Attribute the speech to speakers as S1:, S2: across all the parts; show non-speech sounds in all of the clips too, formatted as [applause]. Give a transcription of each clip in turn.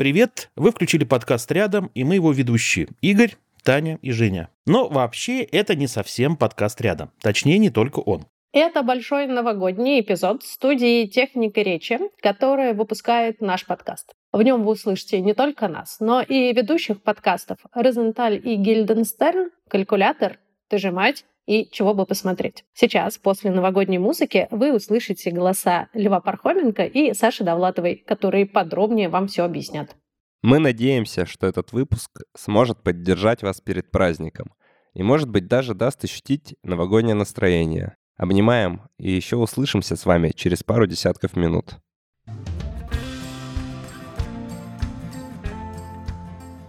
S1: Привет! Вы включили подкаст «Рядом», и мы его ведущие Игорь, Таня и Женя. Но вообще это не совсем подкаст «Рядом». Точнее, не только он.
S2: Это большой новогодний эпизод студии «Техника речи», которая выпускает наш подкаст. В нем вы услышите не только нас, но и ведущих подкастов Розенталь и Гильденстерн, «Калькулятор», «Ты же мать», и чего бы посмотреть. Сейчас, после новогодней музыки, вы услышите голоса Льва Пархоменко и Саши Довлатовой, которые подробнее вам все объяснят.
S3: Мы надеемся, что этот выпуск сможет поддержать вас перед праздником и, может быть, даже даст ощутить новогоднее настроение. Обнимаем и еще услышимся с вами через пару десятков минут.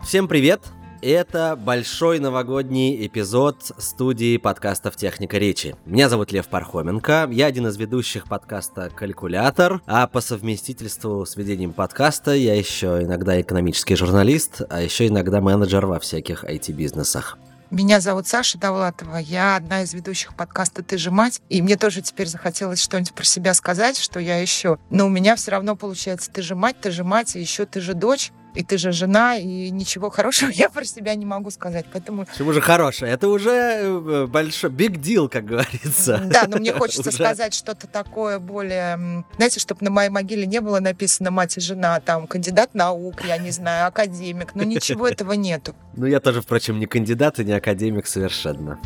S4: Всем привет! Это большой новогодний эпизод студии подкастов «Техника речи». Меня зовут Лев Пархоменко, я один из ведущих подкаста «Калькулятор», а по совместительству с ведением подкаста я еще иногда экономический журналист, а еще иногда менеджер во всяких IT-бизнесах.
S5: Меня зовут Саша Давлатова, я одна из ведущих подкаста «Ты же мать», и мне тоже теперь захотелось что-нибудь про себя сказать, что я еще. Но у меня все равно получается «Ты же мать», «Ты же мать», и еще «Ты же дочь» и ты же жена, и ничего хорошего [laughs] я про себя не могу сказать. Поэтому...
S4: Почему же хорошее? Это уже э, большой big deal, как говорится.
S5: Да, но мне [laughs] хочется уже... сказать что-то такое более... Знаете, чтобы на моей могиле не было написано «мать и жена», там, кандидат наук, я не знаю, академик, но ничего [laughs] этого нету.
S4: Ну, я тоже, впрочем, не кандидат и не академик совершенно.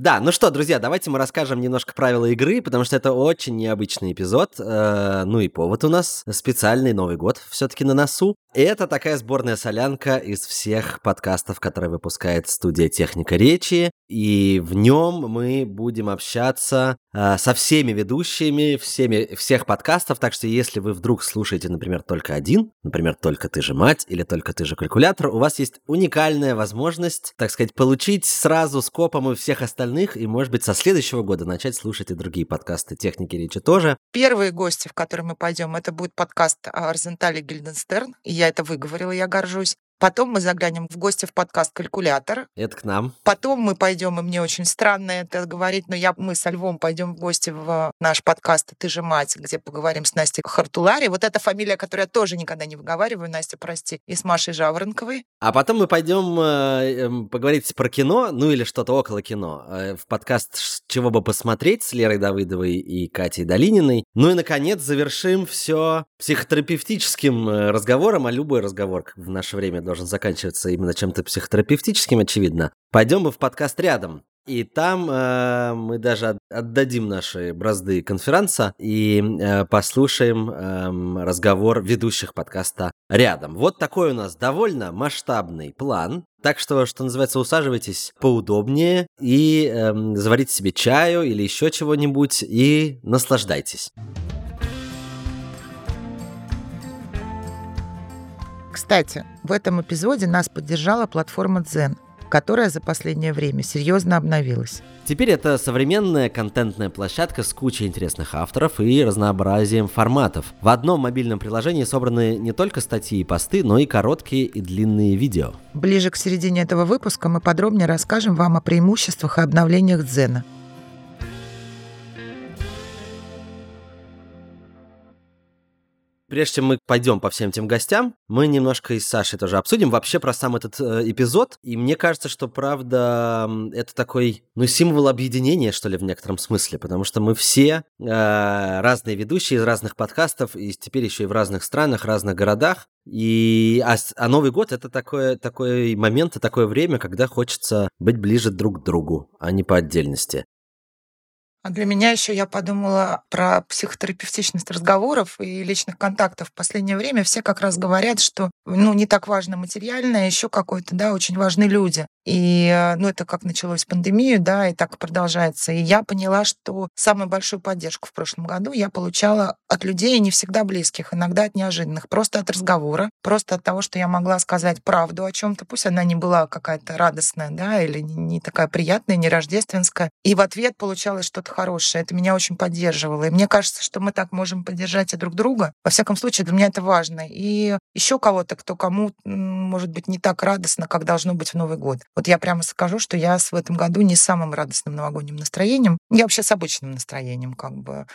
S4: Да, ну что, друзья, давайте мы расскажем немножко правила игры, потому что это очень необычный эпизод. Э, ну и повод у нас специальный Новый год все-таки на носу. Это такая сборная солянка из всех подкастов, которые выпускает студия Техника речи. И в нем мы будем общаться э, со всеми ведущими всеми, всех подкастов. Так что если вы вдруг слушаете, например, только один, например, только ты же мать или только ты же калькулятор, у вас есть уникальная возможность, так сказать, получить сразу скопом и всех остальных, и, может быть, со следующего года начать слушать и другие подкасты техники речи тоже.
S5: Первые гости, в которые мы пойдем, это будет подкаст Арзентали Гильденстерн. Я это выговорила, я горжусь. Потом мы заглянем в гости в подкаст «Калькулятор».
S4: Это к нам.
S5: Потом мы пойдем, и мне очень странно это говорить, но я, мы со Львом пойдем в гости в наш подкаст «Ты же мать», где поговорим с Настей Хартулари. Вот эта фамилия, которую я тоже никогда не выговариваю, Настя, прости, и с Машей Жаворонковой.
S4: А потом мы пойдем э, эм, поговорить про кино, ну или что-то около кино, э, в подкаст «Чего бы посмотреть» с Лерой Давыдовой и Катей Долининой. Ну и, наконец, завершим все психотерапевтическим э, разговором, а любой разговор в наше время должен заканчиваться именно чем-то психотерапевтическим, очевидно. Пойдем мы в подкаст рядом. И там э, мы даже отдадим наши бразды конференца и э, послушаем э, разговор ведущих подкаста рядом. Вот такой у нас довольно масштабный план. Так что, что называется, усаживайтесь поудобнее и э, заварите себе чаю или еще чего-нибудь и наслаждайтесь.
S5: Кстати, в этом эпизоде нас поддержала платформа Zen, которая за последнее время серьезно обновилась.
S4: Теперь это современная контентная площадка с кучей интересных авторов и разнообразием форматов. В одном мобильном приложении собраны не только статьи и посты, но и короткие и длинные видео.
S5: Ближе к середине этого выпуска мы подробнее расскажем вам о преимуществах и обновлениях Дзена –
S4: Прежде чем мы пойдем по всем этим гостям, мы немножко и с Сашей тоже обсудим вообще про сам этот э, эпизод. И мне кажется, что правда это такой, ну, символ объединения, что ли, в некотором смысле, потому что мы все э, разные ведущие из разных подкастов, и теперь еще и в разных странах, разных городах. И, а, а Новый год это такое, такой момент и такое время, когда хочется быть ближе друг к другу, а не по отдельности.
S5: А для меня еще я подумала про психотерапевтичность разговоров и личных контактов. В последнее время все как раз говорят, что ну, не так важно материальное, еще какое-то, да, очень важны люди. И, э, ну, это как началось пандемию, да, и так продолжается. И я поняла, что самую большую поддержку в прошлом году я получала от людей не всегда близких, иногда от неожиданных, просто от разговора, просто от того, что я могла сказать правду о чем-то, пусть она не была какая-то радостная, да, или не такая приятная, не рождественская. И в ответ получалось что-то что-то хорошее. Это меня очень поддерживало. И мне кажется, что мы так можем поддержать и друг друга. Во всяком случае, для меня это важно. И еще кого-то, кто кому, может быть, не так радостно, как должно быть в Новый год. Вот я прямо скажу, что я в этом году не самым радостным новогодним настроением. Я вообще с обычным настроением, как бы.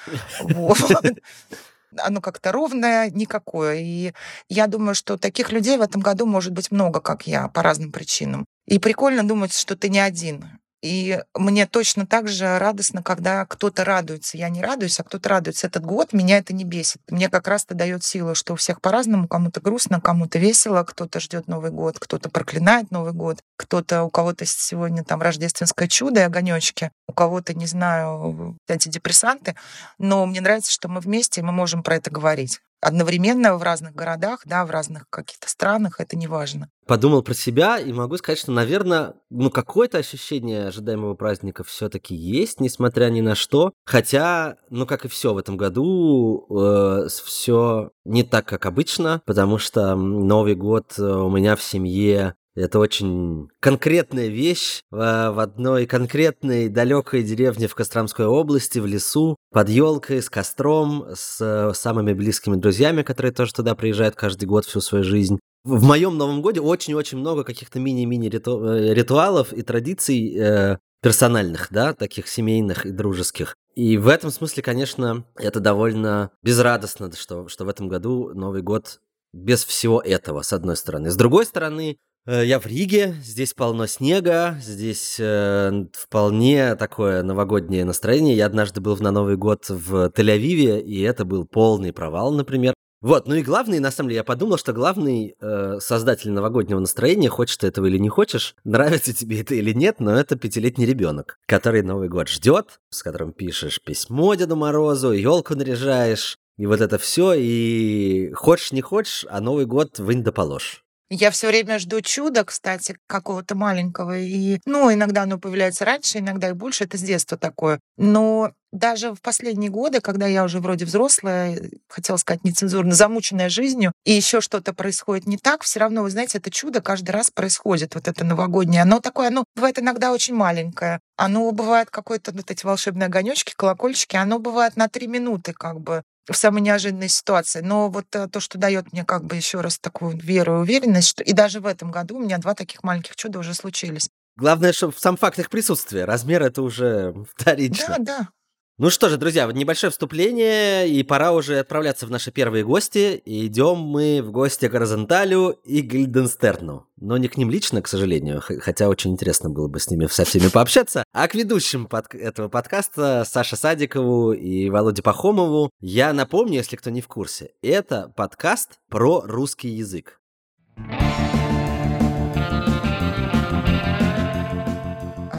S5: оно как-то ровное, никакое. И я думаю, что таких людей в этом году может быть много, как я, по разным причинам. И прикольно думать, что ты не один. И мне точно так же радостно, когда кто-то радуется. Я не радуюсь, а кто-то радуется. Этот год меня это не бесит. Мне как раз-то дает силу, что у всех по-разному. Кому-то грустно, кому-то весело, кто-то ждет Новый год, кто-то проклинает Новый год, кто-то, у кого-то сегодня там рождественское чудо и огонечки, у кого-то, не знаю, антидепрессанты. Но мне нравится, что мы вместе, и мы можем про это говорить одновременно в разных городах, да, в разных каких-то странах, это не важно.
S4: Подумал про себя и могу сказать, что, наверное, ну какое-то ощущение ожидаемого праздника все-таки есть, несмотря ни на что. Хотя, ну как и все в этом году, э, все не так, как обычно, потому что Новый год э, у меня в семье это очень конкретная вещь в одной конкретной далекой деревне в Костромской области, в лесу, под елкой, с костром, с самыми близкими друзьями, которые тоже туда приезжают каждый год всю свою жизнь. В моем Новом Годе очень-очень много каких-то мини-мини э, ритуалов и традиций э, персональных, да, таких семейных и дружеских. И в этом смысле, конечно, это довольно безрадостно, что, что в этом году Новый год без всего этого, с одной стороны. С другой стороны, Э, я в Риге, здесь полно снега, здесь э, вполне такое новогоднее настроение. Я однажды был на Новый год в Тель-Авиве, и это был полный провал, например. Вот, ну и главный, на самом деле, я подумал, что главный э, создатель новогоднего настроения, хочешь ты этого или не хочешь, нравится тебе это или нет, но это пятилетний ребенок, который Новый год ждет, с которым пишешь письмо Деду Морозу, елку наряжаешь, и вот это все, и хочешь не хочешь, а Новый год вынь да положь.
S5: Я все время жду чуда, кстати, какого-то маленького. И, ну, иногда оно появляется раньше, иногда и больше. Это с детства такое. Но даже в последние годы, когда я уже вроде взрослая, хотела сказать нецензурно, замученная жизнью, и еще что-то происходит не так, все равно, вы знаете, это чудо каждый раз происходит, вот это новогоднее. Оно такое, оно бывает иногда очень маленькое. Оно бывает какое-то, вот эти волшебные огонечки, колокольчики, оно бывает на три минуты как бы в самой неожиданной ситуации. Но вот э, то, что дает мне как бы еще раз такую веру и уверенность, что и даже в этом году у меня два таких маленьких чуда уже случились.
S4: Главное, чтобы сам факт их присутствия. Размер это уже вторично.
S5: Да, да.
S4: Ну что же, друзья, небольшое вступление, и пора уже отправляться в наши первые гости. идем мы в гости к Розенталю и Гильденстерну. Но не к ним лично, к сожалению, хотя очень интересно было бы с ними со всеми пообщаться. А к ведущим под этого подкаста Саше Садикову и Володе Пахомову я напомню, если кто не в курсе, это подкаст про русский язык.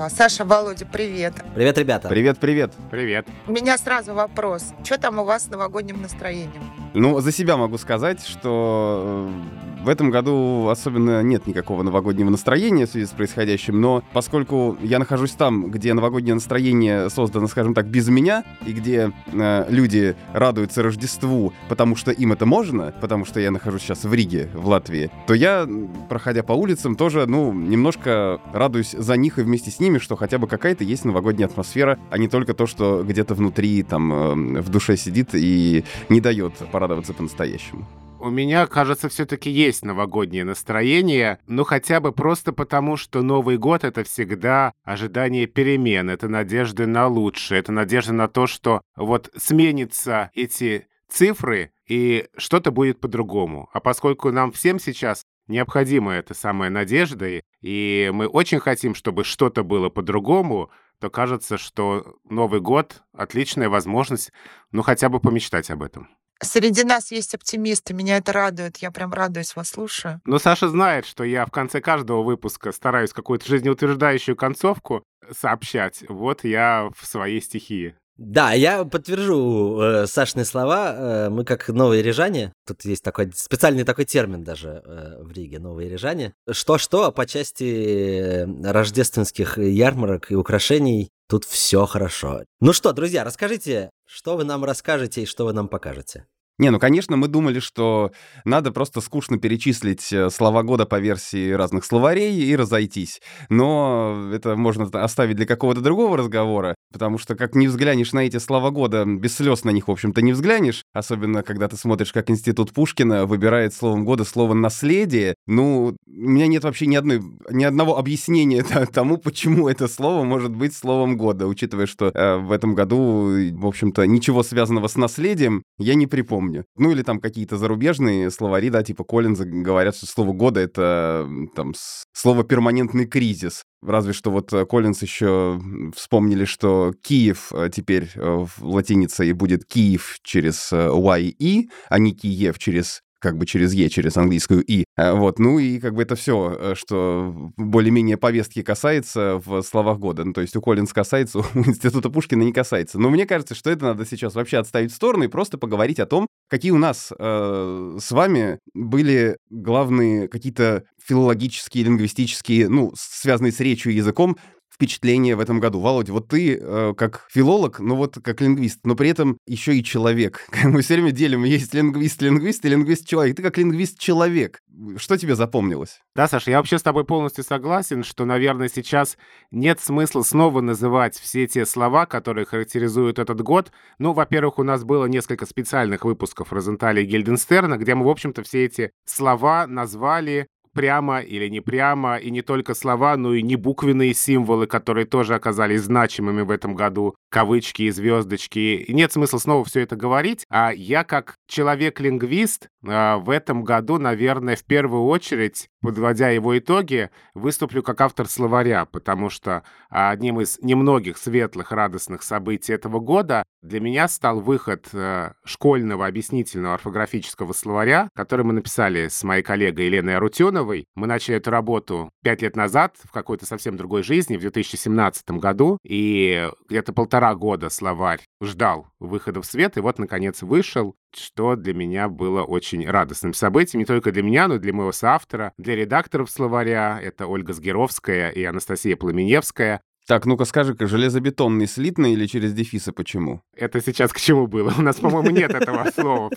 S5: Саша, Володя, привет.
S4: Привет, ребята.
S6: Привет, привет.
S7: Привет.
S5: У меня сразу вопрос. Что там у вас с новогодним настроением?
S6: Ну, за себя могу сказать, что э, в этом году особенно нет никакого новогоднего настроения в связи с происходящим, но поскольку я нахожусь там, где новогоднее настроение создано, скажем так, без меня, и где э, люди радуются Рождеству, потому что им это можно, потому что я нахожусь сейчас в Риге, в Латвии, то я, проходя по улицам, тоже, ну, немножко радуюсь за них и вместе с ними, что хотя бы какая-то есть новогодняя атмосфера, а не только то, что где-то внутри, там, э, в душе сидит и не дает порадоваться радоваться по-настоящему?
S7: У меня, кажется, все-таки есть новогоднее настроение, но хотя бы просто потому, что Новый год — это всегда ожидание перемен, это надежда на лучшее, это надежда на то, что вот сменятся эти цифры, и что-то будет по-другому. А поскольку нам всем сейчас необходима эта самая надежда, и мы очень хотим, чтобы что-то было по-другому, то кажется, что Новый год — отличная возможность, ну, хотя бы помечтать об этом.
S5: Среди нас есть оптимисты, меня это радует, я прям радуюсь, вас слушаю.
S7: Но Саша знает, что я в конце каждого выпуска стараюсь какую-то жизнеутверждающую концовку сообщать. Вот я в своей стихии.
S4: Да, я подтвержу э, Сашные слова. Э, мы как новые рижане, тут есть такой специальный такой термин даже э, в Риге, новые рижане. Что-что, а по части рождественских ярмарок и украшений тут все хорошо. Ну что, друзья, расскажите, что вы нам расскажете и что вы нам покажете?
S6: Не, ну, конечно, мы думали, что надо просто скучно перечислить э, слова года по версии разных словарей и разойтись. Но это можно оставить для какого-то другого разговора, потому что как не взглянешь на эти слова года, без слез на них, в общем-то, не взглянешь, особенно когда ты смотришь, как Институт Пушкина выбирает словом года слово «наследие». Ну, у меня нет вообще ни, одной, ни одного объяснения [laughs] тому, почему это слово может быть словом года, учитывая, что э, в этом году, в общем-то, ничего связанного с наследием я не припомню помню. Ну или там какие-то зарубежные словари, да, типа Коллинза говорят, что слово года — это там слово «перманентный кризис». Разве что вот э, Коллинз еще вспомнили, что Киев э, теперь э, в латинице и будет Киев через Y и, а не Киев через как бы через Е, через английскую И. Э, вот, ну и как бы это все, э, что более-менее повестки касается в словах года. Ну, то есть у Коллинз касается, [laughs] у Института Пушкина не касается. Но мне кажется, что это надо сейчас вообще отставить в сторону и просто поговорить о том, какие у нас э, с вами были главные какие-то филологические, лингвистические, ну, связанные с речью и языком впечатление в этом году? Володя, вот ты э, как филолог, ну вот как лингвист, но при этом еще и человек. [laughs] Мы все время делим, есть лингвист-лингвист и лингвист-человек. Ты как лингвист-человек. Что тебе запомнилось?
S7: Да, Саша, я вообще с тобой полностью согласен, что, наверное, сейчас нет смысла снова называть все те слова, которые характеризуют этот год. Ну, во-первых, у нас было несколько специальных выпусков Розенталя и Гильденстерна, где мы, в общем-то, все эти слова назвали прямо или не прямо, и не только слова, но и небуквенные символы, которые тоже оказались значимыми в этом году, кавычки и звездочки. И нет смысла снова все это говорить, а я как человек-лингвист а, в этом году, наверное, в первую очередь, подводя его итоги, выступлю как автор словаря, потому что одним из немногих светлых, радостных событий этого года для меня стал выход э, школьного объяснительного орфографического словаря, который мы написали с моей коллегой Еленой Арутюновой. Мы начали эту работу пять лет назад, в какой-то совсем другой жизни, в 2017 году, и где-то полтора года словарь ждал выхода в свет, и вот, наконец, вышел, что для меня было очень радостным событием, не только для меня, но и для моего соавтора, для редакторов словаря, это Ольга Сгеровская и Анастасия Пламеневская,
S6: так, ну-ка скажи-ка, железобетонный слитный или через дефисы почему?
S7: Это сейчас к чему было? У нас, по-моему, нет этого слова.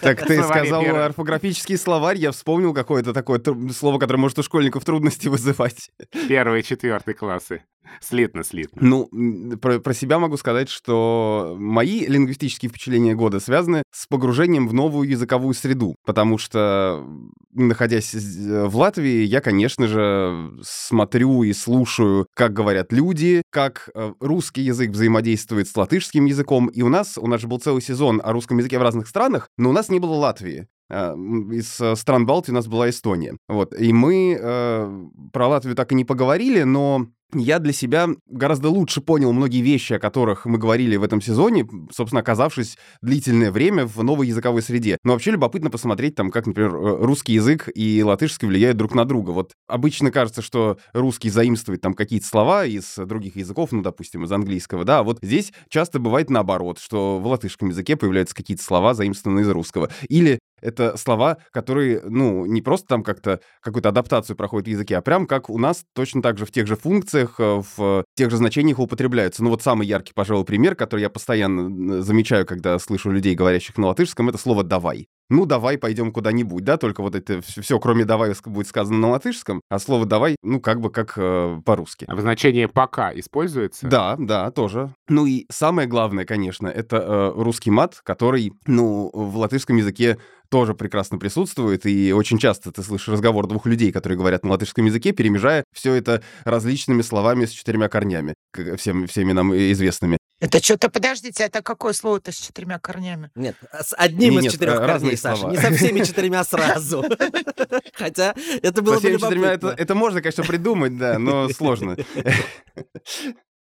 S6: Так ты сказал орфографический словарь, я вспомнил какое-то такое слово, которое может у школьников трудности вызывать.
S7: Первые, четвертые классы. Слитно, слитно.
S6: Ну, про, про себя могу сказать, что мои лингвистические впечатления года связаны с погружением в новую языковую среду, потому что, находясь в Латвии, я, конечно же, смотрю и слушаю, как говорят люди, как э, русский язык взаимодействует с латышским языком, и у нас, у нас же был целый сезон о русском языке в разных странах, но у нас не было Латвии. А, из э, стран Балтии у нас была Эстония. Вот. И мы э, про Латвию так и не поговорили, но я для себя гораздо лучше понял многие вещи, о которых мы говорили в этом сезоне, собственно, оказавшись длительное время в новой языковой среде. Но вообще любопытно посмотреть, там, как, например, э, русский язык и латышский влияют друг на друга. Вот обычно кажется, что русский заимствует там какие-то слова из других языков, ну, допустим, из английского, да, а вот здесь часто бывает наоборот, что в латышском языке появляются какие-то слова, заимствованные из русского. Или это слова, которые, ну, не просто там как-то какую-то адаптацию проходят в языке, а прям как у нас точно так же в тех же функциях, э, в тех же значениях употребляются. Ну вот самый яркий, пожалуй, пример, который я постоянно замечаю, когда слышу людей, говорящих на латышском, это слово «давай» ну, давай пойдем куда-нибудь, да, только вот это все, кроме давай, будет сказано на латышском, а слово давай, ну, как бы как э, по-русски.
S7: А в значении пока используется?
S6: Да, да, тоже. Ну и самое главное, конечно, это э, русский мат, который, ну, в латышском языке тоже прекрасно присутствует, и очень часто ты слышишь разговор двух людей, которые говорят на латышском языке, перемежая все это различными словами с четырьмя корнями, всем, всеми нам известными.
S5: Это что-то, подождите, это какое слово-то с четырьмя корнями?
S4: Нет, с одним не, из четырех корней, Саша, не со всеми [laughs] четырьмя сразу. [laughs] Хотя это было бы любопытно.
S6: Это можно, конечно, придумать, да, но сложно. [laughs]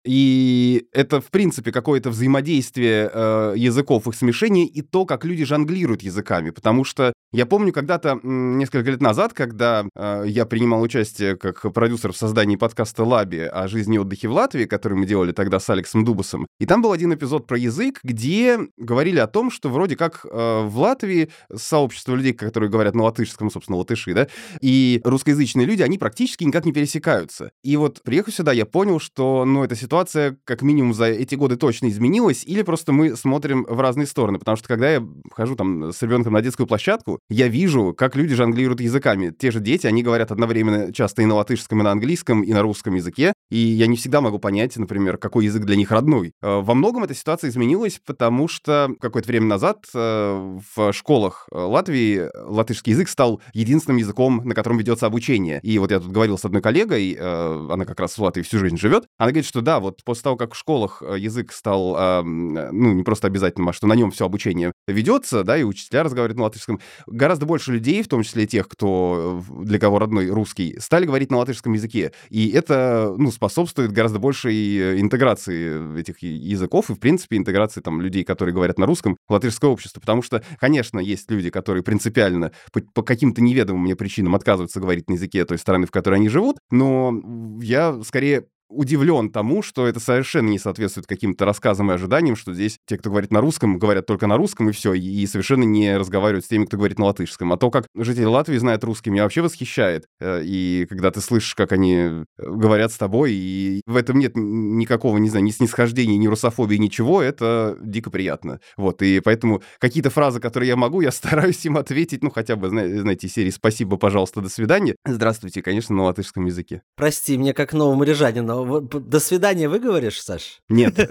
S6: И это, в принципе, какое-то взаимодействие э, языков, их смешение и то, как люди жонглируют языками. Потому что я помню когда-то, несколько лет назад, когда э, я принимал участие как продюсер в создании подкаста «Лаби» о жизни и отдыхе в Латвии, который мы делали тогда с Алексом Дубасом. И там был один эпизод про язык, где говорили о том, что вроде как э, в Латвии сообщество людей, которые говорят на латышском, собственно, латыши, да, и русскоязычные люди, они практически никак не пересекаются. И вот приехав сюда, я понял, что, ну, эта ситуация ситуация, как минимум, за эти годы точно изменилась, или просто мы смотрим в разные стороны. Потому что когда я хожу там с ребенком на детскую площадку, я вижу, как люди жонглируют языками. Те же дети, они говорят одновременно часто и на латышском, и на английском, и на русском языке. И я не всегда могу понять, например, какой язык для них родной. Э, во многом эта ситуация изменилась, потому что какое-то время назад э, в школах Латвии латышский язык стал единственным языком, на котором ведется обучение. И вот я тут говорил с одной коллегой, э, она как раз в Латвии всю жизнь живет, она говорит, что да, вот после того, как в школах язык стал, ну, не просто обязательным, а что на нем все обучение ведется, да, и учителя разговаривают на латышском, гораздо больше людей, в том числе тех, кто для кого родной русский, стали говорить на латышском языке. И это, ну, способствует гораздо большей интеграции этих языков и, в принципе, интеграции там людей, которые говорят на русском, в латышское общество. Потому что, конечно, есть люди, которые принципиально по, по каким-то неведомым мне причинам отказываются говорить на языке той страны, в которой они живут, но я скорее удивлен тому, что это совершенно не соответствует каким-то рассказам и ожиданиям, что здесь те, кто говорит на русском, говорят только на русском и все, и совершенно не разговаривают с теми, кто говорит на латышском. А то, как жители Латвии знают русский, меня вообще восхищает. Э, и когда ты слышишь, как они э, говорят с тобой, и в этом нет никакого, не знаю, ни снисхождения, ни русофобии, ничего, это дико приятно. Вот, и поэтому какие-то фразы, которые я могу, я [laughs] стараюсь им ответить, ну, хотя бы, знаете, серии «Спасибо, пожалуйста, до свидания». Здравствуйте, конечно, на латышском языке.
S4: Прости, мне как новому рижанину до свидания выговоришь, Саш?
S6: Нет. [laughs]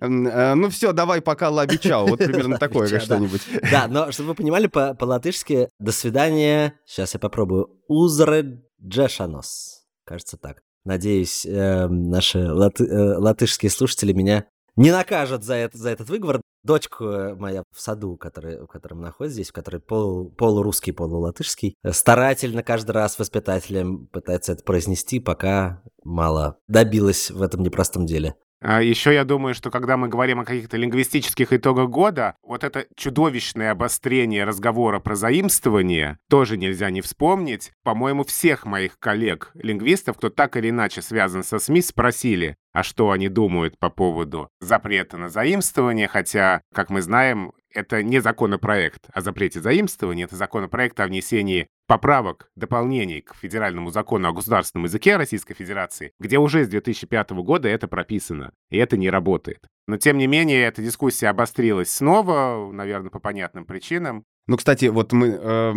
S6: Э, ну все, давай пока лабичау. Вот примерно [laughs] такое что-нибудь.
S4: Да, но чтобы вы понимали, по-латышски «до свидания», сейчас я попробую, «узреджешанос». Кажется так. Надеюсь, эм, наши э, латышские слушатели меня не накажут за, это, за этот выговор дочка моя в саду, который, в котором находится здесь, в которой пол, полурусский, полулатышский, старательно каждый раз воспитателем пытается это произнести, пока мало добилась в этом непростом деле.
S7: А Еще я думаю, что когда мы говорим о каких-то лингвистических итогах года, вот это чудовищное обострение разговора про заимствование тоже нельзя не вспомнить. По-моему, всех моих коллег-лингвистов, кто так или иначе связан со СМИ, спросили, а что они думают по поводу запрета на заимствование, хотя, как мы знаем, это не законопроект о запрете заимствования, это законопроект о внесении поправок, дополнений к федеральному закону о государственном языке Российской Федерации, где уже с 2005 года это прописано, и это не работает. Но, тем не менее, эта дискуссия обострилась снова, наверное, по понятным причинам.
S6: Ну, кстати, вот мы, э,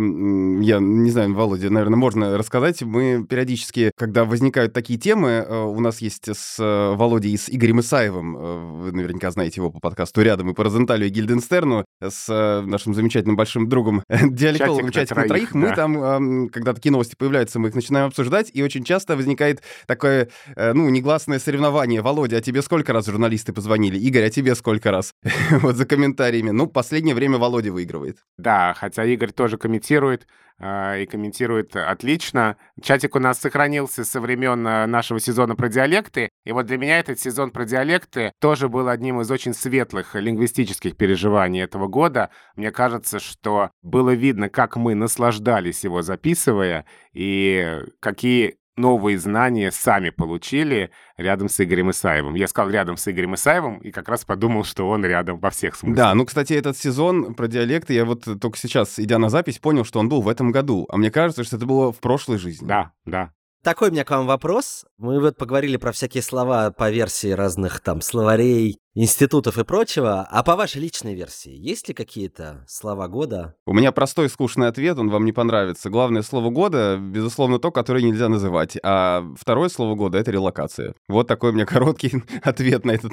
S6: я не знаю, Володя, наверное, можно рассказать. Мы периодически, когда возникают такие темы, э, у нас есть с э, Володей и с Игорем Исаевым, э, вы наверняка знаете его по подкасту «Рядом» и по Розенталю и Гильденстерну, с э, нашим замечательным большим другом, [laughs] диалектологом «Чатик на троих». Да. Мы там, э, когда такие новости появляются, мы их начинаем обсуждать, и очень часто возникает такое, э, ну, негласное соревнование. Володя, а тебе сколько раз журналисты позвонили? Игорь, а тебе сколько раз? [laughs] вот за комментариями. Ну, последнее время Володя выигрывает.
S7: Да, хотя Игорь тоже комментирует, э, и комментирует отлично. Чатик у нас сохранился со времен э, нашего сезона про диалекты, и вот для меня этот сезон про диалекты тоже был одним из очень светлых лингвистических переживаний этого года. Мне кажется, что было видно, как мы наслаждались его записывая, и какие новые знания сами получили рядом с Игорем Исаевым. Я сказал рядом с Игорем Исаевым и как раз подумал, что он рядом во всех смыслах.
S6: Да, ну, кстати, этот сезон про диалекты, я вот только сейчас, идя на запись, понял, что он был в этом году. А мне кажется, что это было в прошлой жизни.
S7: Да, да.
S4: Такой у меня к вам вопрос. Мы вот поговорили про всякие слова по версии разных там словарей, институтов и прочего. А по вашей личной версии, есть ли какие-то слова года?
S6: У меня простой скучный ответ, он вам не понравится. Главное слово года, безусловно, то, которое нельзя называть. А второе слово года — это релокация. Вот такой у меня [laughs] короткий ответ на этот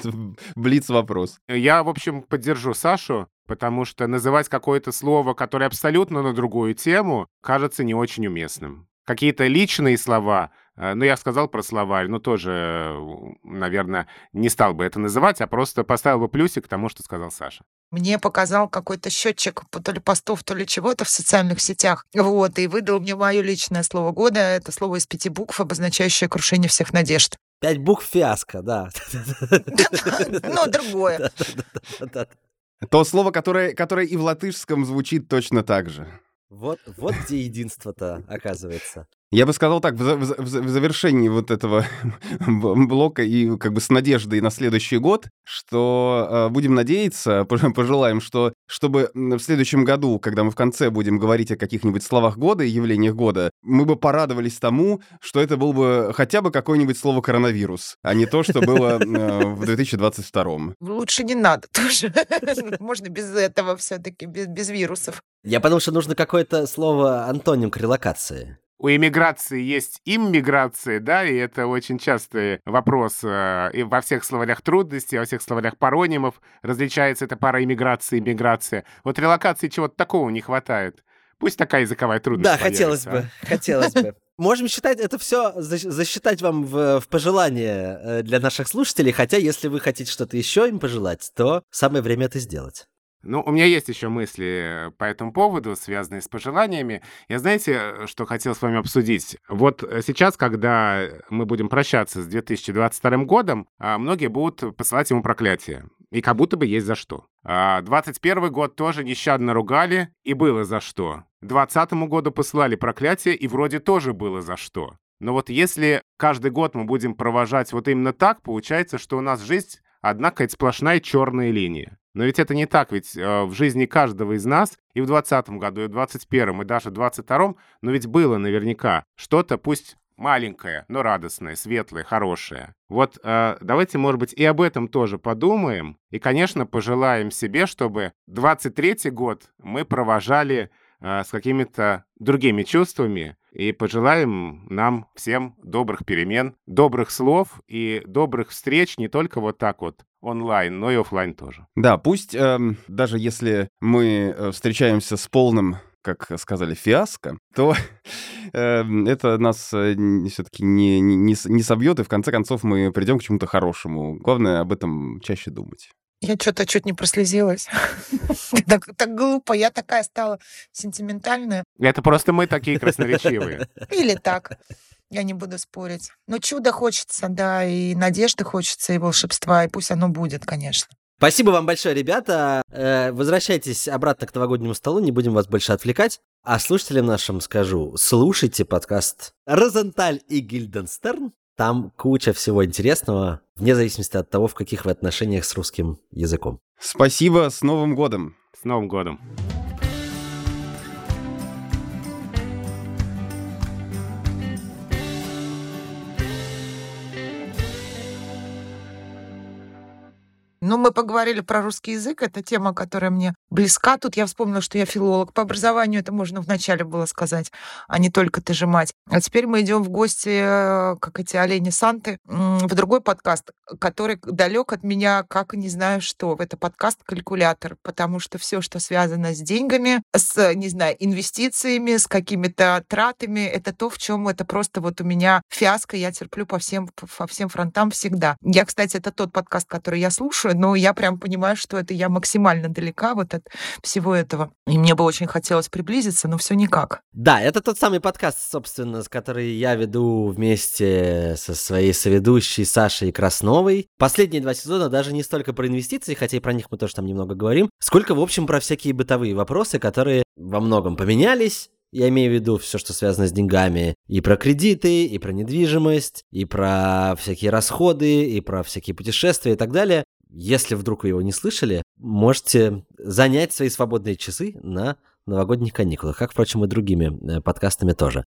S6: блиц-вопрос.
S7: Я, в общем, поддержу Сашу, потому что называть какое-то слово, которое абсолютно на другую тему, кажется не очень уместным. Какие-то личные слова, э, ну, я сказал про словарь, но тоже, наверное, не стал бы это называть, а просто поставил бы плюсик к тому, что сказал Саша.
S5: Мне показал какой-то счетчик то ли постов, то ли чего-то в социальных сетях. Вот, и выдал мне мое личное слово года. Это слово из пяти букв, обозначающее крушение всех надежд.
S4: Пять букв фиаско, да. [laughs]
S5: Ну, другое. [laughs]
S6: То слово, которое, которое и в латышском звучит точно так же.
S4: Вот, вот где единство-то, оказывается.
S6: Я бы сказал так, в, в в за- в завершении вот этого [laughs] блока и как бы с надеждой на следующий год, что э, будем надеяться, [laughs] пож- пожелаем, что чтобы в следующем году, когда мы в конце будем говорить о каких-нибудь словах года и явлениях года, мы бы порадовались тому, что это был бы хотя бы какое-нибудь слово коронавирус, а не то, что было э, в 2022.
S5: Лучше не надо [laughs] тоже. Можно без этого все-таки, без, без вирусов.
S4: Я подумал, что нужно какое-то слово антоним к релокации.
S7: У иммиграции есть иммиграция, да, и это очень частый вопрос э, и во всех словарях трудностей, во всех словарях паронимов различается эта пара иммиграции и миграция. Вот релокации чего-то такого не хватает. Пусть такая языковая трудность
S4: Да, хотелось
S7: появится,
S4: бы, хотелось бы. [laughs] Можем считать это все, засчитать вам в, в пожелание э, для наших слушателей, хотя если вы хотите что-то еще им пожелать, то самое время это сделать.
S7: Ну, у меня есть еще мысли по этому поводу, связанные с пожеланиями. Я знаете, что хотел с вами обсудить? Вот э, сейчас, когда мы будем прощаться с 2022 годом, а, многие будут посылать ему проклятие. И как будто бы есть за что. А 21 год тоже нещадно ругали, и было за что. 20 году посылали проклятие, и вроде тоже было за что. Но вот если каждый год мы будем провожать вот именно так, получается, что у нас жизнь одна какая-то сплошная черная линия. Но ведь это не так, ведь э, в жизни каждого из нас и в 2020 году, и в 2021, и даже в 2022, но ведь было наверняка что-то, пусть маленькое, но радостное, светлое, хорошее. Вот э, давайте, может быть, и об этом тоже подумаем. И, конечно, пожелаем себе, чтобы 23 год мы провожали э, с какими-то другими чувствами. И пожелаем нам всем добрых перемен, добрых слов и добрых встреч не только вот так вот онлайн, но и офлайн тоже.
S6: Да, пусть эм, даже если мы э, встречаемся с полным, как сказали, фиаско, то [laughs] эм, это нас все-таки не, не, не не собьет, и в конце концов мы придем к чему-то хорошему. Главное об этом чаще думать.
S5: Я что-то чуть не прослезилась. [laughs] Так, так глупо, я такая стала сентиментальная.
S7: Это просто мы такие красноречивые.
S5: Или так. Я не буду спорить. Но чуда хочется, да, и надежды хочется, и волшебства, и пусть оно будет, конечно.
S4: Спасибо вам большое, ребята. Э, Возвращайтесь обратно к новогоднему столу, не будем вас больше отвлекать. А слушателям нашим скажу, слушайте подкаст «Розенталь и Гильденстерн». Там куча всего интересного, вне зависимости от того, в каких вы отношениях с русским языком.
S6: Спасибо, с Новым годом!
S7: С Новым годом!
S5: Ну, мы поговорили про русский язык. Это тема, которая мне близка. Тут я вспомнила, что я филолог по образованию. Это можно вначале было сказать, а не только ты же мать. А теперь мы идем в гости, э, как эти олени Санты, в другой подкаст, который далек от меня, как не знаю что. Это подкаст «Калькулятор», потому что все, что связано с деньгами, с, не знаю, инвестициями, с какими-то тратами, это то, в чем это просто вот у меня фиаско, я терплю по всем, по всем фронтам всегда. Я, кстати, это тот подкаст, который я слушаю, но я прям понимаю, что это я максимально далека вот от всего этого. И мне бы очень хотелось приблизиться, но все никак.
S4: Да, это тот самый подкаст, собственно, который я веду вместе со своей соведущей Сашей Красновой. Последние два сезона даже не столько про инвестиции, хотя и про них мы тоже там немного говорим, сколько, в общем, про всякие бытовые вопросы, которые во многом поменялись, я имею в виду все, что связано с деньгами. И про кредиты, и про недвижимость, и про всякие расходы, и про всякие путешествия и так далее. Если вдруг вы его не слышали, можете занять свои свободные часы на новогодних каникулах, как, впрочем, и другими э, подкастами тоже.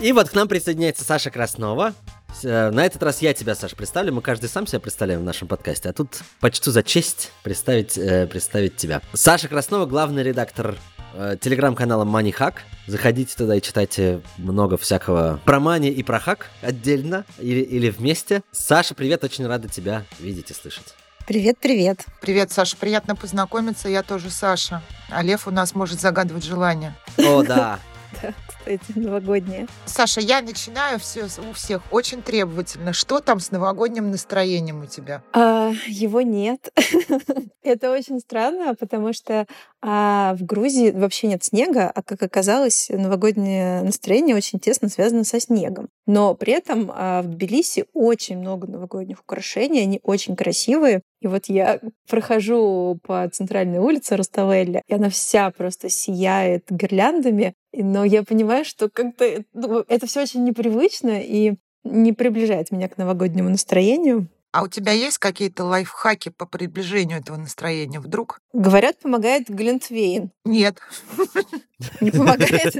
S4: И вот к нам присоединяется Саша Краснова. Э, На этот раз я тебя, Саша, представлю. Мы каждый сам себя представляем в нашем подкасте. А тут почту за честь представить, э, представить тебя. Саша Краснова, главный редактор телеграм-канала MoneyHack. Заходите туда и читайте много всякого про мани и про хак отдельно или, или вместе. Саша, привет, очень рада тебя видеть и слышать.
S8: Привет, привет.
S5: Привет, Саша, приятно познакомиться. Я тоже Саша. А Лев у нас может загадывать желание.
S4: О, да.
S8: Да, эти новогодние.
S5: Саша, я начинаю все у всех очень требовательно. Что там с новогодним настроением у тебя?
S8: А, его нет. [laughs] Это очень странно, потому что а, в Грузии вообще нет снега, а как оказалось, новогоднее настроение очень тесно связано со снегом. Но при этом а, в Тбилиси очень много новогодних украшений, они очень красивые. И вот я прохожу по центральной улице Руставелли, и она вся просто сияет гирляндами, но я понимаю, что как-то ну, это все очень непривычно и не приближает меня к новогоднему настроению.
S5: А у тебя есть какие-то лайфхаки по приближению этого настроения вдруг?
S8: Говорят, помогает Глинтвейн.
S5: Нет.
S8: Не помогает.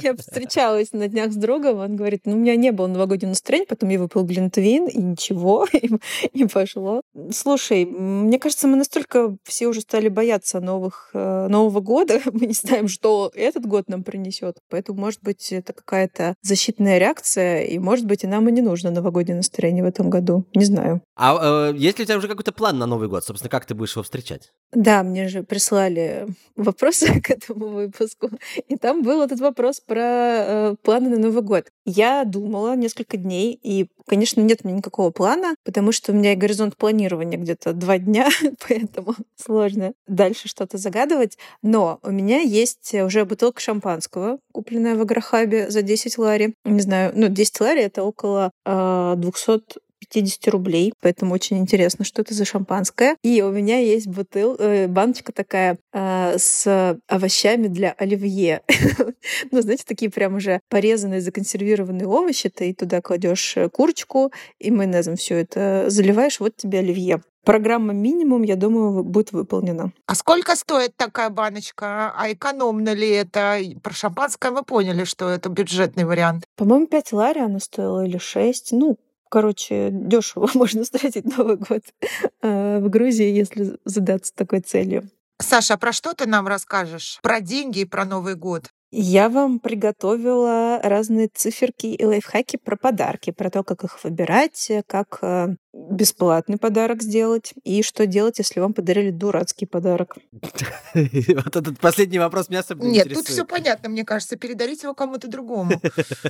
S8: Я встречалась на днях с другом, он говорит, ну, у меня не было новогоднего настроения, потом я выпил Глинтвейн, и ничего, [laughs] и, пошло. Слушай, мне кажется, мы настолько все уже стали бояться новых, э, Нового года, [laughs] мы не знаем, что этот год нам принесет, поэтому, может быть, это какая-то защитная реакция, и, может быть, и нам и не нужно новогоднее настроение в этом году. Не знаю.
S4: А э, есть ли у тебя уже какой-то план на Новый год? Собственно, как ты будешь его встречать?
S8: Да, мне же прислали вопросы [laughs] к этому выпуску. И там был этот вопрос про э, планы на Новый год. Я думала несколько дней, и, конечно, нет у меня никакого плана, потому что у меня и горизонт планирования где-то два дня, [laughs] поэтому сложно дальше что-то загадывать. Но у меня есть уже бутылка шампанского, купленная в Агрохабе за 10 лари. Не знаю, ну, 10 лари — это около э, 200 50 рублей, поэтому очень интересно, что это за шампанское. И у меня есть бутыл, э, баночка такая э, с овощами для оливье. [laughs] ну, знаете, такие прям уже порезанные, законсервированные овощи. Ты туда кладешь э, курочку и майонезом все это заливаешь, вот тебе оливье. Программа минимум, я думаю, будет выполнена.
S5: А сколько стоит такая баночка? А экономно ли это? Про шампанское мы поняли, что это бюджетный вариант.
S8: По-моему, 5 лари она стоила или 6. Ну, Короче, дешево [laughs] можно встретить Новый год э, в Грузии, если задаться такой целью.
S5: Саша, а про что ты нам расскажешь? Про деньги и про Новый год?
S8: Я вам приготовила разные циферки и лайфхаки про подарки, про то, как их выбирать, как э, бесплатный подарок сделать и что делать, если вам подарили дурацкий подарок. [laughs]
S4: Вот этот последний вопрос меня особенно
S5: Нет, тут все понятно, мне кажется. Передарить его кому-то другому.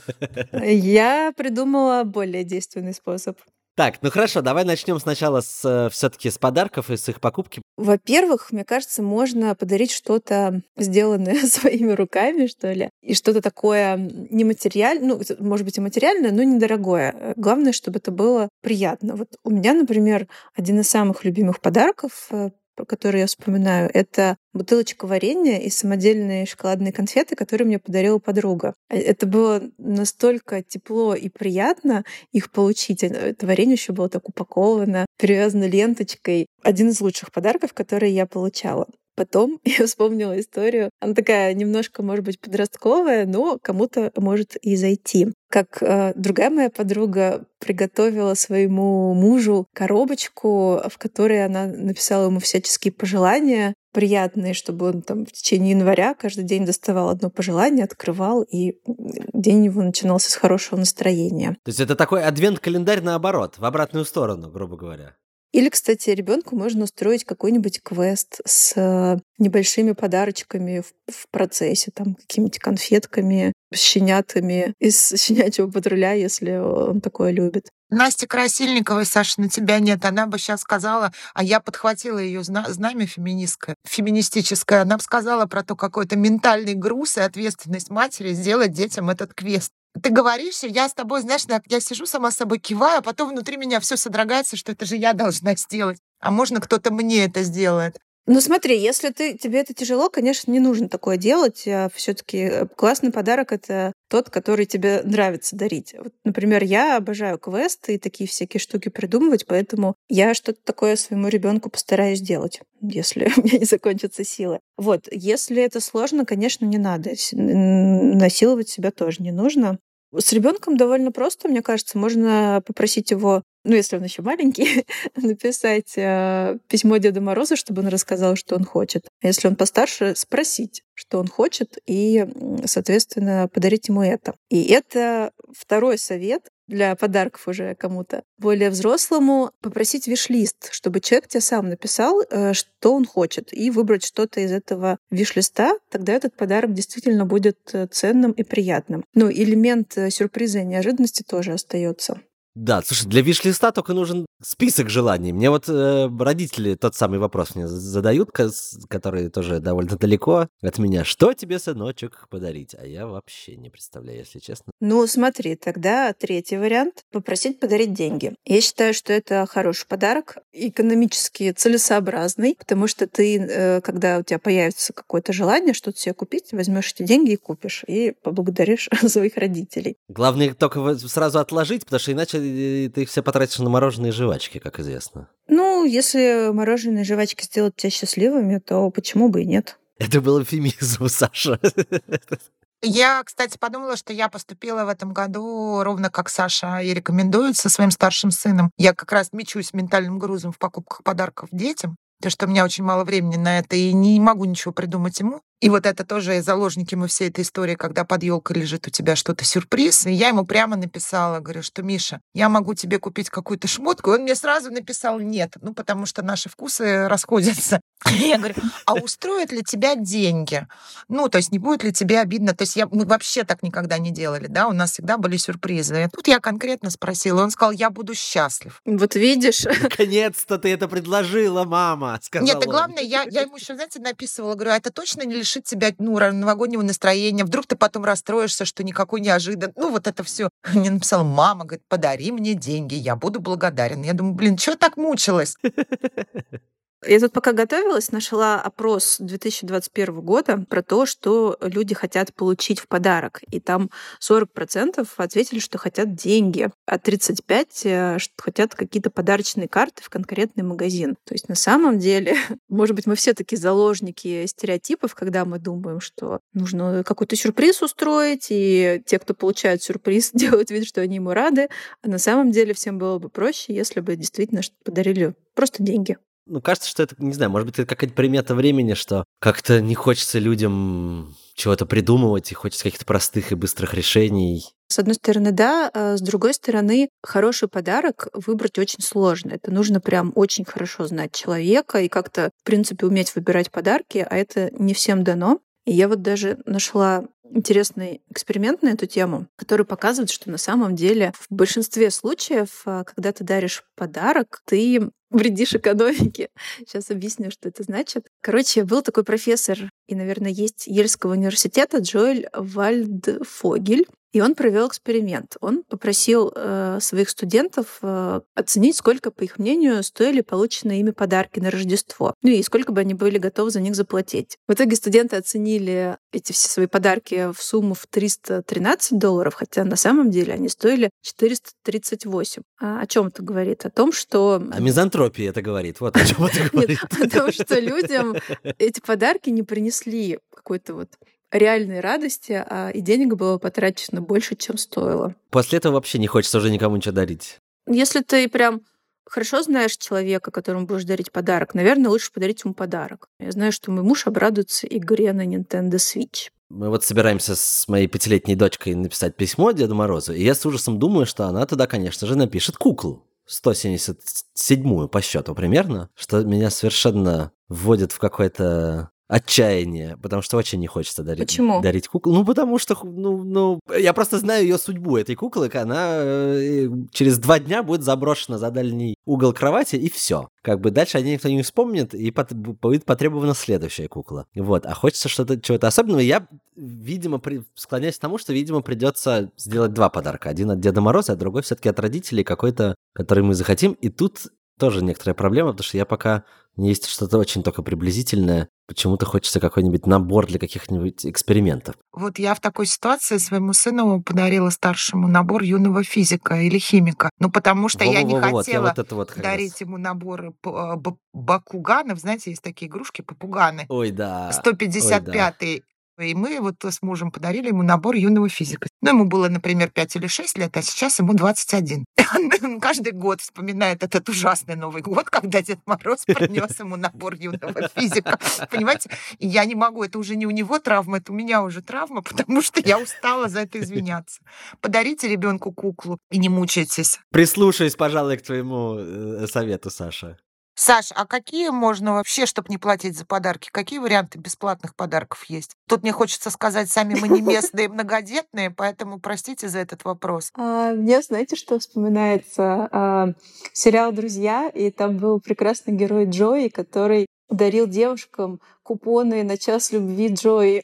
S5: [laughs]
S8: Я придумала более действенный способ.
S4: Так, ну хорошо, давай начнем сначала с э, все-таки с подарков и с их покупки.
S8: Во-первых, мне кажется, можно подарить что-то сделанное [laughs] своими руками, что ли, и что-то такое нематериальное, ну, может быть, и материальное, но недорогое. Главное, чтобы это было приятно. Вот у меня, например, один из самых любимых подарков э, про который я вспоминаю, это бутылочка варенья и самодельные шоколадные конфеты, которые мне подарила подруга. Э, это было настолько тепло и приятно их получить. Э, это варенье еще было так упаковано, перевязано ленточкой. Один из лучших подарков, которые я получала. Потом [laughs] я вспомнила историю. Она такая немножко, может быть, подростковая, но кому-то может и зайти. Как э, другая моя подруга приготовила своему мужу коробочку, в которой она написала ему всяческие пожелания приятные, чтобы он там в течение января каждый день доставал одно пожелание, открывал, и день его начинался с хорошего настроения.
S4: То есть это такой адвент-календарь наоборот, в обратную сторону, грубо говоря.
S8: Или, кстати, ребенку можно устроить какой-нибудь квест с э, небольшими подарочками в, в процессе, там, какими-нибудь конфетками, щенятами из [laughs] щенячьего патруля, если он такое любит.
S5: Настя Красильниковой, Саша, на тебя нет. Она бы сейчас сказала, а я подхватила ее знамя феминистское, феминистическое. Она бы сказала про то, какой-то ментальный груз и ответственность матери сделать детям этот квест ты говоришь, я с тобой, знаешь, я сижу сама с собой киваю, а потом внутри меня все содрогается, что это же я должна сделать. А можно кто-то мне это сделает.
S8: Ну смотри, если ты, тебе это тяжело, конечно, не нужно такое делать. А все-таки классный подарок это тот, который тебе нравится дарить. Вот, например, я обожаю квесты и такие всякие штуки придумывать, поэтому я что-то такое своему ребенку постараюсь сделать, если [laughs] у меня не закончатся силы. Вот, если это сложно, конечно, не надо. Насиловать себя тоже не нужно. С ребенком довольно просто, мне кажется, можно попросить его, ну, если он еще маленький, [laughs] написать э, письмо Деду Морозу, чтобы он рассказал, что он хочет. А если он постарше, спросить, что он хочет, и, соответственно, подарить ему это. И это второй совет для подарков уже кому-то. Более взрослому попросить виш-лист, чтобы человек тебе сам написал, э, что он хочет, и выбрать что-то из этого виш-листа, тогда этот подарок действительно будет э, ценным и приятным. Ну, элемент э, сюрприза и неожиданности тоже остается.
S4: Да, слушай, для виш-листа только нужен список желаний. Мне вот э, родители тот самый вопрос мне задают, который тоже довольно далеко от меня. Что тебе, сыночек, подарить? А я вообще не представляю, если честно.
S8: Ну, смотри, тогда третий вариант — попросить подарить деньги. Я считаю, что это хороший подарок, экономически целесообразный, потому что ты, э, когда у тебя появится какое-то желание что-то себе купить, возьмешь эти деньги и купишь, и поблагодаришь [laughs] своих родителей.
S4: Главное только сразу отложить, потому что иначе ты их все потратишь на мороженые жвачки, как известно.
S8: Ну, если мороженые жвачки сделают тебя счастливыми, то почему бы и нет?
S4: Это был эфемизм, [laughs] Саша.
S5: Я, кстати, подумала, что я поступила в этом году ровно как Саша и рекомендует со своим старшим сыном. Я как раз мечусь ментальным грузом в покупках подарков детям, потому что у меня очень мало времени на это, и не могу ничего придумать ему. И вот это тоже заложники мы всей этой истории, когда под елкой лежит у тебя что-то сюрприз. И я ему прямо написала, говорю, что Миша, я могу тебе купить какую-то шмотку. И он мне сразу написал нет, ну потому что наши вкусы расходятся. [laughs] Я говорю, а устроят ли тебя деньги? Ну, то есть не будет ли тебе обидно? То есть я, мы вообще так никогда не делали, да, у нас всегда были сюрпризы. И тут я конкретно спросила, он сказал, я буду счастлив.
S8: Вот видишь. [laughs]
S4: Наконец-то ты это предложила, мама, сказала
S5: Нет, и главное, я, я ему еще, знаете, написывала, говорю, а это точно не лишит тебя ну, новогоднего настроения, вдруг ты потом расстроишься, что никакой неожиданный. Ну, вот это все. [laughs] Мне написала мама, говорит, подари мне деньги, я буду благодарен. Я думаю, блин, что так мучилась? [laughs]
S8: Я тут пока готовилась, нашла опрос 2021 года про то, что люди хотят получить в подарок. И там 40% ответили, что хотят деньги, а 35% э, что хотят какие-то подарочные карты в конкретный магазин. То есть на самом деле, [laughs] может быть, мы все такие заложники стереотипов, когда мы думаем, что нужно какой-то сюрприз устроить, и те, кто получают сюрприз, [laughs] делают вид, что они ему рады. А на самом деле всем было бы проще, если бы действительно подарили просто деньги
S4: ну, кажется, что это, не знаю, может быть, это какая-то примета времени, что как-то не хочется людям чего-то придумывать, и хочется каких-то простых и быстрых решений.
S8: С одной стороны, да, а с другой стороны, хороший подарок выбрать очень сложно. Это нужно прям очень хорошо знать человека и как-то, в принципе, уметь выбирать подарки, а это не всем дано. И я вот даже нашла интересный эксперимент на эту тему, который показывает, что на самом деле в большинстве случаев, а, когда ты даришь подарок, ты вредишь экономике. Сейчас объясню, что это значит. Короче, был такой профессор, и, наверное, есть Ельского университета Джоэль Вальдфогель. И он провел эксперимент. Он попросил э, своих студентов э, оценить, сколько, по их мнению, стоили полученные ими подарки на Рождество. Ну и сколько бы они были готовы за них заплатить. В итоге студенты оценили эти все свои подарки в сумму в 313 долларов, хотя на самом деле они стоили 438. А о чем это говорит? О том, что...
S4: О мизантропии это говорит. Вот о чем это [laughs] говорит.
S8: Нет, о том, что людям эти подарки не принесли какой-то вот реальной радости, а и денег было потрачено больше, чем стоило.
S4: После этого вообще не хочется уже никому ничего дарить.
S8: Если ты прям хорошо знаешь человека, которому будешь дарить подарок, наверное, лучше подарить ему подарок. Я знаю, что мой муж обрадуется игре на Nintendo Switch.
S4: Мы вот собираемся с моей пятилетней дочкой написать письмо Деду Морозу, и я с ужасом думаю, что она туда, конечно же, напишет куклу. 177-ю по счету примерно, что меня совершенно вводит в какой-то отчаяние, потому что очень не хочется дарить,
S8: Почему?
S4: дарить куклу. Ну, потому что, ну, ну, я просто знаю ее судьбу этой куклы, она э, через два дня будет заброшена за дальний угол кровати, и все. Как бы дальше о ней никто не вспомнит, и под, будет потребована следующая кукла. Вот, а хочется что-то, чего-то особенного. Я, видимо, при, склоняюсь к тому, что, видимо, придется сделать два подарка. Один от Деда Мороза, а другой все-таки от родителей какой-то, который мы захотим. И тут тоже некоторая проблема, потому что я пока есть что-то очень только приблизительное. Почему-то хочется какой-нибудь набор для каких-нибудь экспериментов.
S5: Вот я в такой ситуации своему сыну подарила старшему набор юного физика или химика. Ну, потому что Во-во-во, я не вот, хотела я вот вот дарить ему набор а, бакуганов. Знаете, есть такие игрушки, попуганы.
S4: Ой, да.
S5: 155-й И мы вот с мужем подарили ему набор юного физика. Ну, ему было, например, 5 или 6 лет, а сейчас ему 21. [laughs] Он каждый год вспоминает этот ужасный Новый год, когда Дед Мороз принес ему набор юного [laughs] физика. Понимаете? И я не могу, это уже не у него травма, это у меня уже травма, потому что я устала за это извиняться. Подарите ребенку куклу и не мучайтесь.
S4: Прислушаюсь, пожалуй, к твоему э, совету, Саша.
S5: Саш, а какие можно вообще, чтобы не платить за подарки, какие варианты бесплатных подарков есть? Тут мне хочется сказать, сами мы не [laughs] местные многодетные, поэтому простите за этот вопрос.
S8: А, мне, знаете, что вспоминается? А, сериал «Друзья», и там был прекрасный герой Джои, который дарил девушкам купоны на час любви Джои.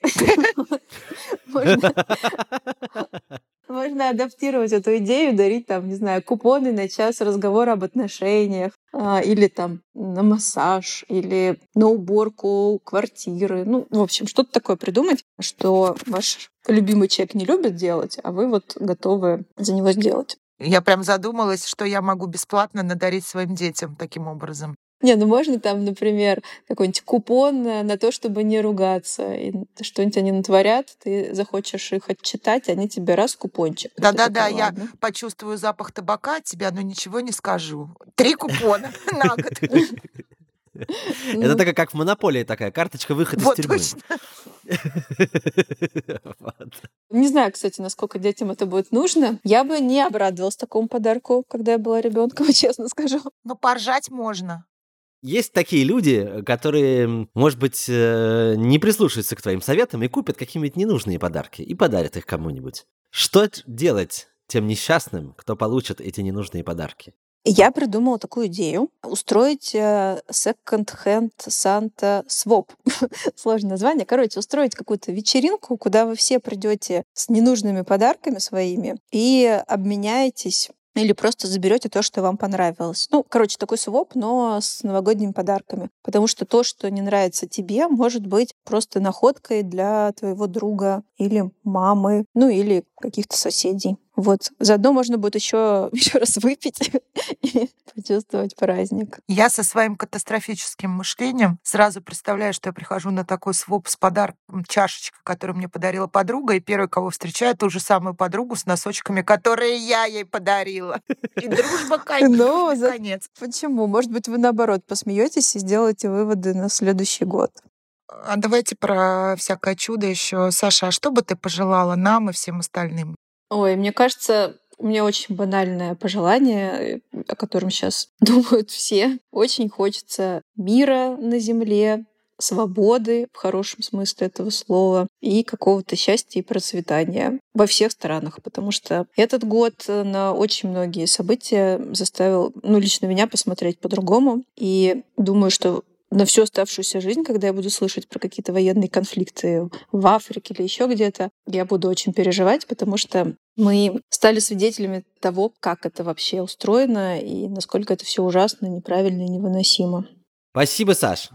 S8: [laughs] [laughs] Можно адаптировать эту идею, дарить там, не знаю, купоны на час разговора об отношениях, а, или там на массаж, или на уборку квартиры. Ну, в общем, что-то такое придумать, что ваш любимый человек не любит делать, а вы вот готовы за него сделать.
S5: Я прям задумалась, что я могу бесплатно надарить своим детям таким образом.
S8: Не, ну можно там, например, какой-нибудь купон на то, чтобы не ругаться. И что-нибудь они натворят, ты захочешь их отчитать, они тебе раз купончик.
S5: Да-да-да, я почувствую запах табака от тебя, но ничего не скажу. Три купона [laughs] на год. [laughs]
S4: Это такая, как в монополии такая, карточка выхода из тюрьмы. [laughs]
S8: Не знаю, кстати, насколько детям это будет нужно. Я бы не обрадовалась такому подарку, когда я была ребенком, честно скажу.
S5: Но поржать можно.
S4: Есть такие люди, которые, может быть, э, не прислушаются к твоим советам и купят какие-нибудь ненужные подарки и подарят их кому-нибудь. Что делать тем несчастным, кто получит эти ненужные подарки?
S8: Я придумала такую идею устроить э, second-hand Santa Swap. [laughs] Сложное название. Короче, устроить какую-то вечеринку, куда вы все придете с ненужными подарками своими и обменяетесь или просто заберете то, что вам понравилось. Ну, короче, такой своп, но с новогодними подарками. Потому что то, что не нравится тебе, может быть просто находкой для твоего друга или мамы, ну или каких-то соседей. Вот. Заодно можно будет еще, [laughs] еще раз выпить [laughs] и почувствовать праздник.
S5: Я со своим катастрофическим мышлением сразу представляю, что я прихожу на такой своп с подарком, чашечка, которую мне подарила подруга, и первый, кого встречаю, ту же самую подругу с носочками, которые я ей подарила. И [laughs] дружба
S8: ну,
S5: конец.
S8: Почему? Может быть, вы наоборот посмеетесь и сделаете выводы на следующий год.
S5: А давайте про всякое чудо еще. Саша, а что бы ты пожелала нам и всем остальным?
S8: Ой, мне кажется, у меня очень банальное пожелание, о котором сейчас [laughs] думают все. Очень хочется мира на Земле, свободы в хорошем смысле этого слова и какого-то счастья и процветания во всех странах, потому что этот год на очень многие события заставил, ну, лично меня посмотреть по-другому. И думаю, что на всю оставшуюся жизнь, когда я буду слышать про какие-то военные конфликты в Африке или еще где-то, я буду очень переживать, потому что мы стали свидетелями того, как это вообще устроено и насколько это все ужасно, неправильно и невыносимо.
S4: Спасибо, Саш.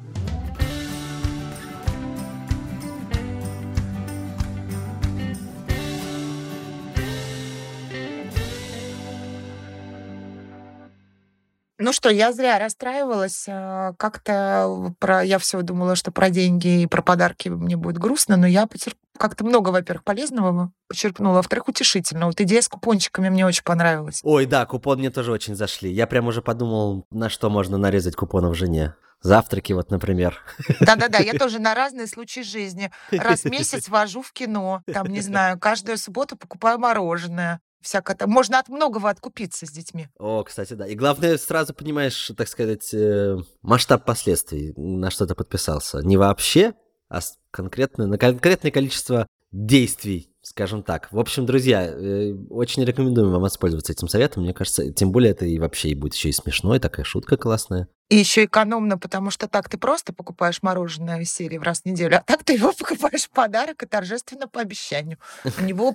S5: Ну что, я зря расстраивалась. А, как-то про я все думала, что про деньги и про подарки мне будет грустно, но я потерп... как-то много, во-первых, полезного почерпнула, во-вторых, утешительно. Вот идея с купончиками мне очень понравилась.
S4: Ой, да, купон мне тоже очень зашли. Я прям уже подумал, на что можно нарезать купонов жене. Завтраки, вот, например.
S5: Да-да-да, я [laughs] тоже на разные случаи жизни. Раз в [laughs] месяц вожу в кино, там, не [laughs] знаю, каждую субботу покупаю мороженое всякое там. Можно от многого откупиться с детьми.
S4: О, кстати, да. И главное, сразу понимаешь, так сказать, э, масштаб последствий, на что ты подписался. Не вообще, а конкретно, на конкретное количество действий, скажем так. В общем, друзья, э, очень рекомендуем вам воспользоваться этим советом. Мне кажется, тем более это и вообще и будет еще и смешно, и такая шутка классная.
S5: И еще экономно, потому что так ты просто покупаешь мороженое из серии в раз в неделю, а так ты его [laughs] покупаешь в подарок и торжественно по обещанию. У него,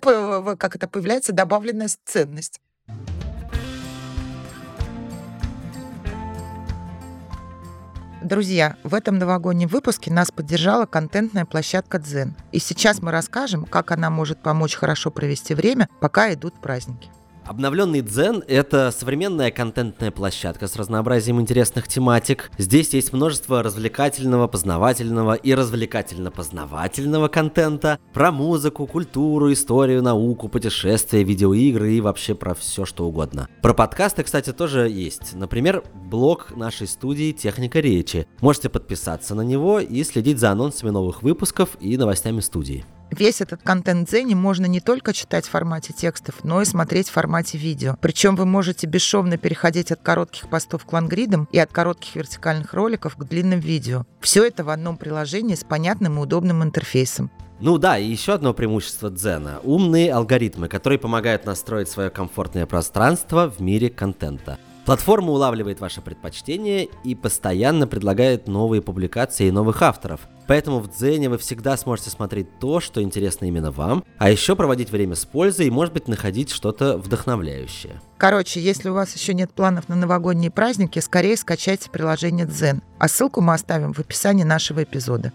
S5: как это, появляется добавленная ценность. Друзья, в этом новогоднем выпуске нас поддержала контентная площадка Дзен. И сейчас мы расскажем, как она может помочь хорошо провести время, пока идут праздники.
S4: Обновленный Дзен — это современная контентная площадка с разнообразием интересных тематик. Здесь есть множество развлекательного, познавательного и развлекательно-познавательного контента про музыку, культуру, историю, науку, путешествия, видеоигры и вообще про все что угодно. Про подкасты, кстати, тоже есть. Например, блог нашей студии «Техника речи». Можете подписаться на него и следить за анонсами новых выпусков и новостями студии.
S5: Весь этот контент Дзене можно не только читать в формате текстов, но и смотреть в формате видео. Причем вы можете бесшовно переходить от коротких постов к лангридам и от коротких вертикальных роликов к длинным видео. Все это в одном приложении с понятным и удобным интерфейсом.
S4: Ну да, и еще одно преимущество Дзена – умные алгоритмы, которые помогают настроить свое комфортное пространство в мире контента. Платформа улавливает ваши предпочтения и постоянно предлагает новые публикации и новых авторов. Поэтому в Дзене вы всегда сможете смотреть то, что интересно именно вам, а еще проводить время с пользой и, может быть, находить что-то вдохновляющее.
S5: Короче, если у вас еще нет планов на новогодние праздники, скорее скачайте приложение Дзен. А ссылку мы оставим в описании нашего эпизода.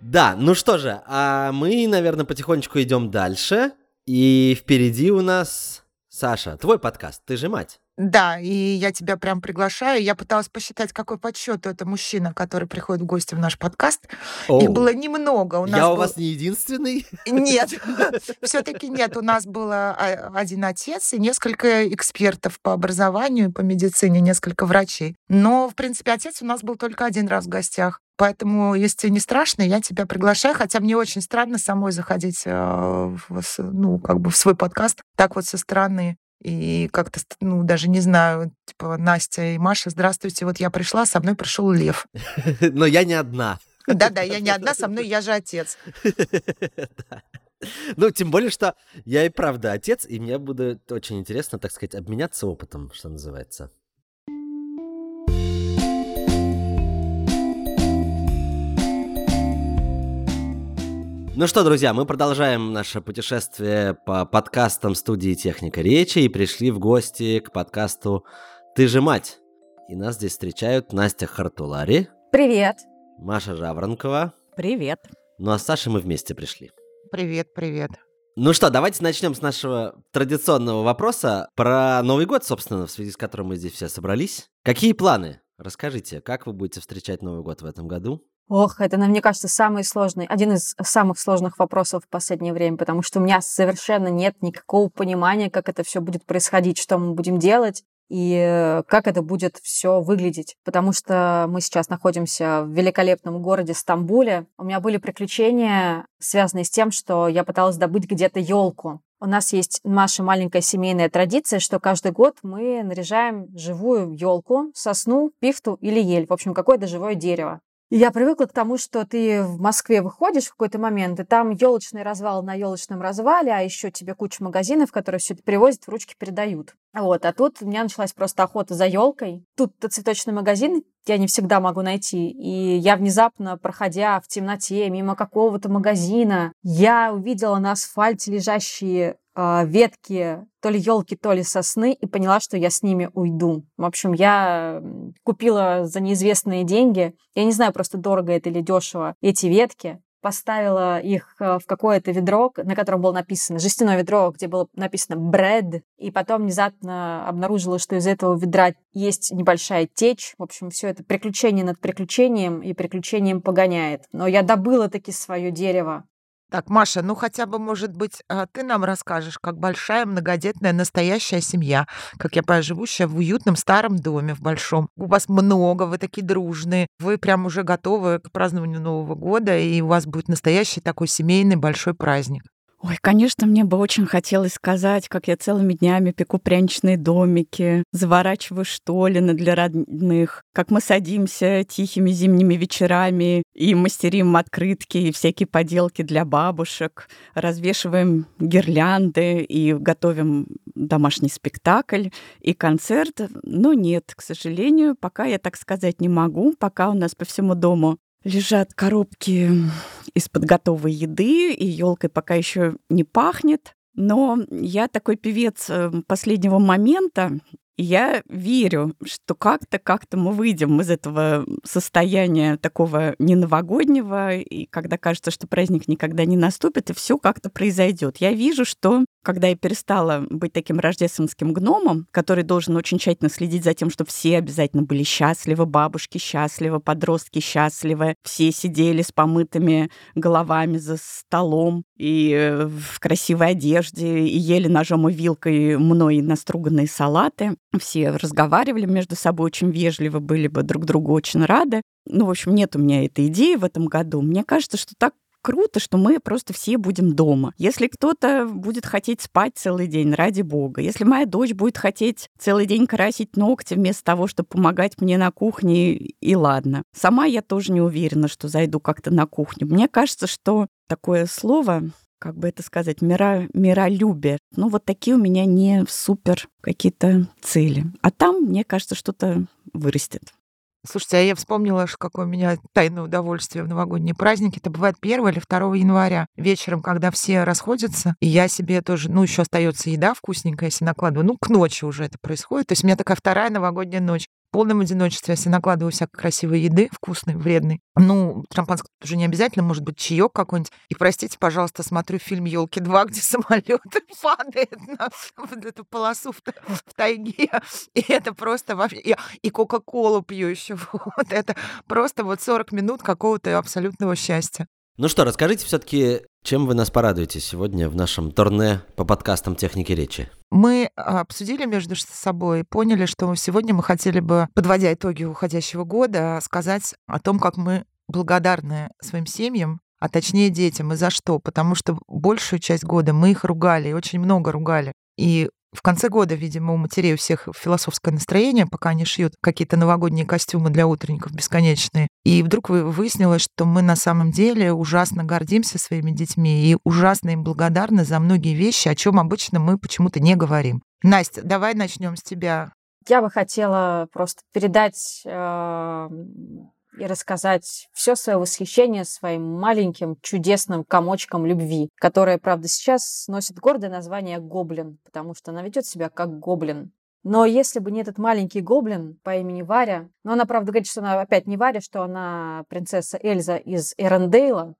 S4: Да, ну что же, а мы, наверное, потихонечку идем дальше. И впереди у нас Саша, твой подкаст, ты же мать.
S5: Да, и я тебя прям приглашаю. Я пыталась посчитать, какой подсчет это мужчина, который приходит в гости в наш подкаст. Оу. Их было немного.
S4: У нас я был... у вас не единственный?
S5: Нет, [laughs] все-таки нет. У нас был а, один отец и несколько экспертов по образованию, по медицине, несколько врачей. Но, в принципе, отец у нас был только один раз в гостях. Поэтому, если не страшно, я тебя приглашаю, хотя мне очень странно самой заходить э, в, ну, как бы в свой подкаст так вот со стороны. И как-то, ну, даже не знаю, типа, Настя и Маша, здравствуйте, вот я пришла, со мной пришел Лев. [laughs]
S4: Но я не одна.
S5: Да-да, я не одна, со мной я же отец.
S4: Ну, тем более, что я и правда отец, и мне будет очень интересно, так сказать, обменяться опытом, что называется. Ну что, друзья, мы продолжаем наше путешествие по подкастам студии «Техника речи» и пришли в гости к подкасту «Ты же мать». И нас здесь встречают Настя Хартулари.
S9: Привет.
S4: Маша Жаворонкова.
S10: Привет.
S4: Ну а с Сашей мы вместе пришли.
S5: Привет, привет.
S4: Ну что, давайте начнем с нашего традиционного вопроса про Новый год, собственно, в связи с которым мы здесь все собрались. Какие планы? Расскажите, как вы будете встречать Новый год в этом году?
S9: Ох, это, мне кажется, самый сложный, один из самых сложных вопросов в последнее время, потому что у меня совершенно нет никакого понимания, как это все будет происходить, что мы будем делать и как это будет все выглядеть. Потому что мы сейчас находимся в великолепном городе Стамбуле. У меня были приключения, связанные с тем, что я пыталась добыть где-то елку. У нас есть наша маленькая семейная традиция, что каждый год мы наряжаем живую елку, сосну, пихту или ель, в общем, какое-то живое дерево. Я привыкла к тому, что ты в Москве выходишь в какой-то момент, и там елочный развал на елочном развале, а еще тебе куча магазинов, которые все это привозят, в ручки передают. Вот, а тут у меня началась просто охота за елкой. Тут цветочный магазин я не всегда могу найти. И я внезапно, проходя в темноте мимо какого-то магазина, я увидела на асфальте лежащие ветки то ли елки, то ли сосны, и поняла, что я с ними уйду. В общем, я купила за неизвестные деньги, я не знаю, просто дорого это или дешево, эти ветки, поставила их э, в какое-то ведро, на котором было написано, жестяное ведро, где было написано «bread», и потом внезапно обнаружила, что из этого ведра есть небольшая течь. В общем, все это приключение над приключением и приключением погоняет. Но я добыла таки свое дерево.
S5: Так, Маша, ну хотя бы, может быть, а, ты нам расскажешь, как большая многодетная настоящая семья, как я понимаю, живущая в уютном старом доме, в большом. У вас много, вы такие дружные, вы прям уже готовы к празднованию Нового года, и у вас будет настоящий такой семейный большой праздник.
S10: Ой, конечно, мне бы очень хотелось сказать, как я целыми днями пеку пряничные домики, заворачиваю штолины для родных, как мы садимся тихими зимними вечерами и мастерим открытки и всякие поделки для бабушек, развешиваем гирлянды и готовим домашний спектакль и концерт. Но нет, к сожалению, пока я так сказать не могу, пока у нас по всему дому лежат коробки из-под готовой еды, и елкой пока еще не пахнет. Но я такой певец э, последнего момента, Я верю, что как-то, как-то мы выйдем из этого состояния такого не новогоднего, и когда кажется, что праздник никогда не наступит, и все как-то произойдет. Я вижу, что когда я перестала быть таким рождественским гномом, который должен очень тщательно следить за тем, чтобы все обязательно были счастливы, бабушки счастливы, подростки счастливы, все сидели с помытыми головами за столом и э, в красивой одежде, и ели ножом и вилкой мной наструганные салаты все разговаривали между собой очень вежливо, были бы друг другу очень рады. Ну, в общем, нет у меня этой идеи в этом году. Мне кажется, что так круто, что мы просто все будем дома. Если кто-то будет хотеть спать целый день, ради бога. Если моя дочь будет хотеть целый день красить ногти вместо того, чтобы помогать мне на кухне, и ладно. Сама я тоже не уверена, что зайду как-то на кухню. Мне кажется, что такое слово как бы это сказать, мира, миролюбие. Ну, вот такие у меня не супер какие-то цели. А там, мне кажется, что-то вырастет.
S5: Слушайте, а я вспомнила, какое у меня тайное удовольствие в новогодние праздники. Это бывает 1 или 2 января вечером, когда все расходятся, и я себе тоже, ну, еще остается еда вкусненькая, если накладываю. Ну, к ночи уже это происходит. То есть у меня такая вторая новогодняя ночь в полном одиночестве, если накладываю всякой красивой еды, вкусной, вредной. Ну, шампанское уже не обязательно, может быть, чаек какой-нибудь. И простите, пожалуйста, смотрю фильм Елки 2, где [laughs] самолет [laughs] падает на вот эту полосу в, в тайге. И это просто вообще. И, и Кока-Колу пью еще. [laughs] Вот это просто вот 40 минут какого-то абсолютного счастья.
S4: Ну что, расскажите все-таки, чем вы нас порадуете сегодня в нашем турне по подкастам техники речи?
S5: Мы обсудили между собой и поняли, что сегодня мы хотели бы, подводя итоги уходящего года, сказать о том, как мы благодарны своим семьям, а точнее детям. И за что? Потому что большую часть года мы их ругали, и очень много ругали. И в конце года, видимо, у матерей у всех философское настроение, пока они шьют какие-то новогодние костюмы для утренников бесконечные. И вдруг выяснилось, что мы на самом деле ужасно гордимся своими детьми и ужасно им благодарны за многие вещи, о чем обычно мы почему-то не говорим. Настя, давай начнем с тебя.
S9: Я бы хотела просто передать э, и рассказать все свое восхищение своим маленьким чудесным комочком любви, которая, правда, сейчас носит гордое название гоблин, потому что она ведет себя как гоблин. Но если бы не этот маленький гоблин по имени Варя, но она, правда, говорит, что она опять не Варя, что она принцесса Эльза из Эрендейла,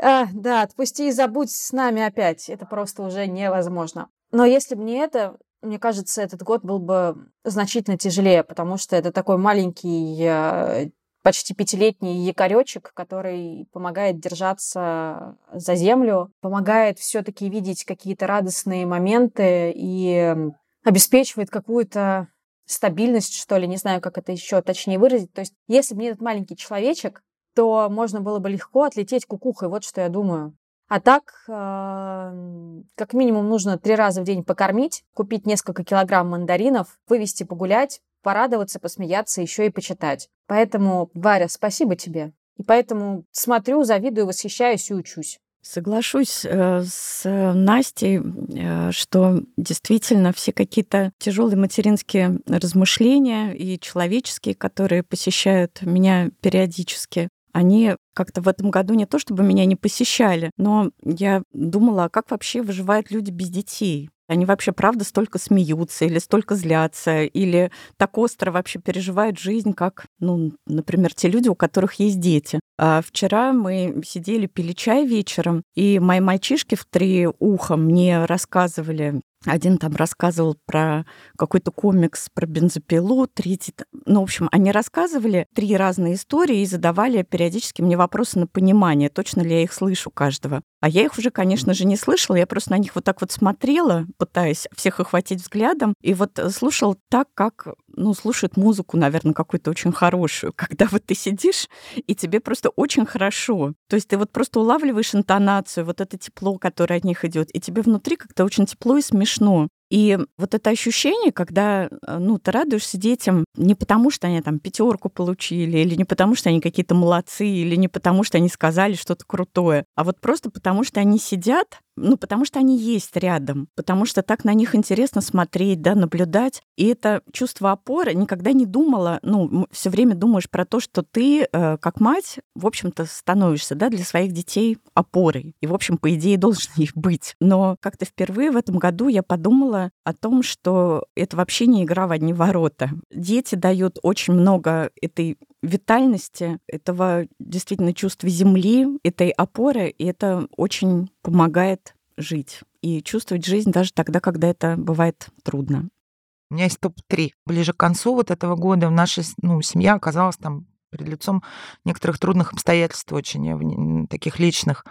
S9: а, да, отпусти и забудь с нами опять. Это просто уже невозможно. Но если бы не это, мне кажется, этот год был бы значительно тяжелее, потому что это такой маленький э, почти пятилетний якоречек, который помогает держаться за землю, помогает все-таки видеть какие-то радостные моменты и обеспечивает какую-то стабильность, что ли, не знаю, как это еще точнее выразить. То есть, если бы не этот маленький человечек, то можно было бы легко отлететь кукухой, вот что я думаю. А так, э, как минимум, нужно три раза в день покормить, купить несколько килограмм мандаринов, вывести погулять, порадоваться, посмеяться, еще и почитать. Поэтому, Варя, спасибо тебе. И поэтому смотрю, завидую, восхищаюсь и учусь.
S10: Соглашусь э, с Настей, э, что действительно все какие-то тяжелые материнские размышления и человеческие, которые посещают меня периодически, они как-то в этом году не то чтобы меня не посещали, но я думала, а как вообще выживают люди без детей? Они вообще, правда, столько смеются или столько злятся, или так остро вообще переживают жизнь, как, ну, например, те люди, у которых есть дети. А вчера мы сидели, пили чай вечером, и мои мальчишки в три уха мне рассказывали один там рассказывал про какой-то комикс про бензопилу, третий... Ну, в общем, они рассказывали три разные истории и задавали периодически мне вопросы на понимание, точно ли я их слышу каждого. А я их уже, конечно же, не слышала, я просто на них вот так вот смотрела, пытаясь всех охватить взглядом, и вот слушал так, как, ну, слушает музыку, наверное, какую-то очень хорошую, [laughs] когда вот ты сидишь, и тебе просто очень хорошо. То есть ты вот просто улавливаешь интонацию, вот это тепло, которое от них идет, и тебе внутри как-то очень тепло и смешно. И вот это ощущение, когда э, ну, ты радуешься детям не потому, что они там пятерку получили, или не потому, что они какие-то молодцы, или не потому, что они сказали что-то крутое, а вот просто потому, что они сидят ну, потому что они есть рядом, потому что так на них интересно смотреть, да, наблюдать. И это чувство опоры никогда не думала, ну, все время думаешь про то, что ты, э, как мать, в общем-то, становишься, да, для своих детей опорой. И, в общем, по идее, [laughs] должен их быть. Но как-то впервые в этом году я подумала о том, что это вообще не игра в одни ворота. Дети дают очень много этой витальности, этого действительно чувства земли, этой опоры, и это очень помогает жить и чувствовать жизнь даже тогда, когда это бывает трудно.
S5: У меня есть топ-3. Ближе к концу вот этого года наша ну, семья оказалась там перед лицом некоторых трудных обстоятельств очень таких личных.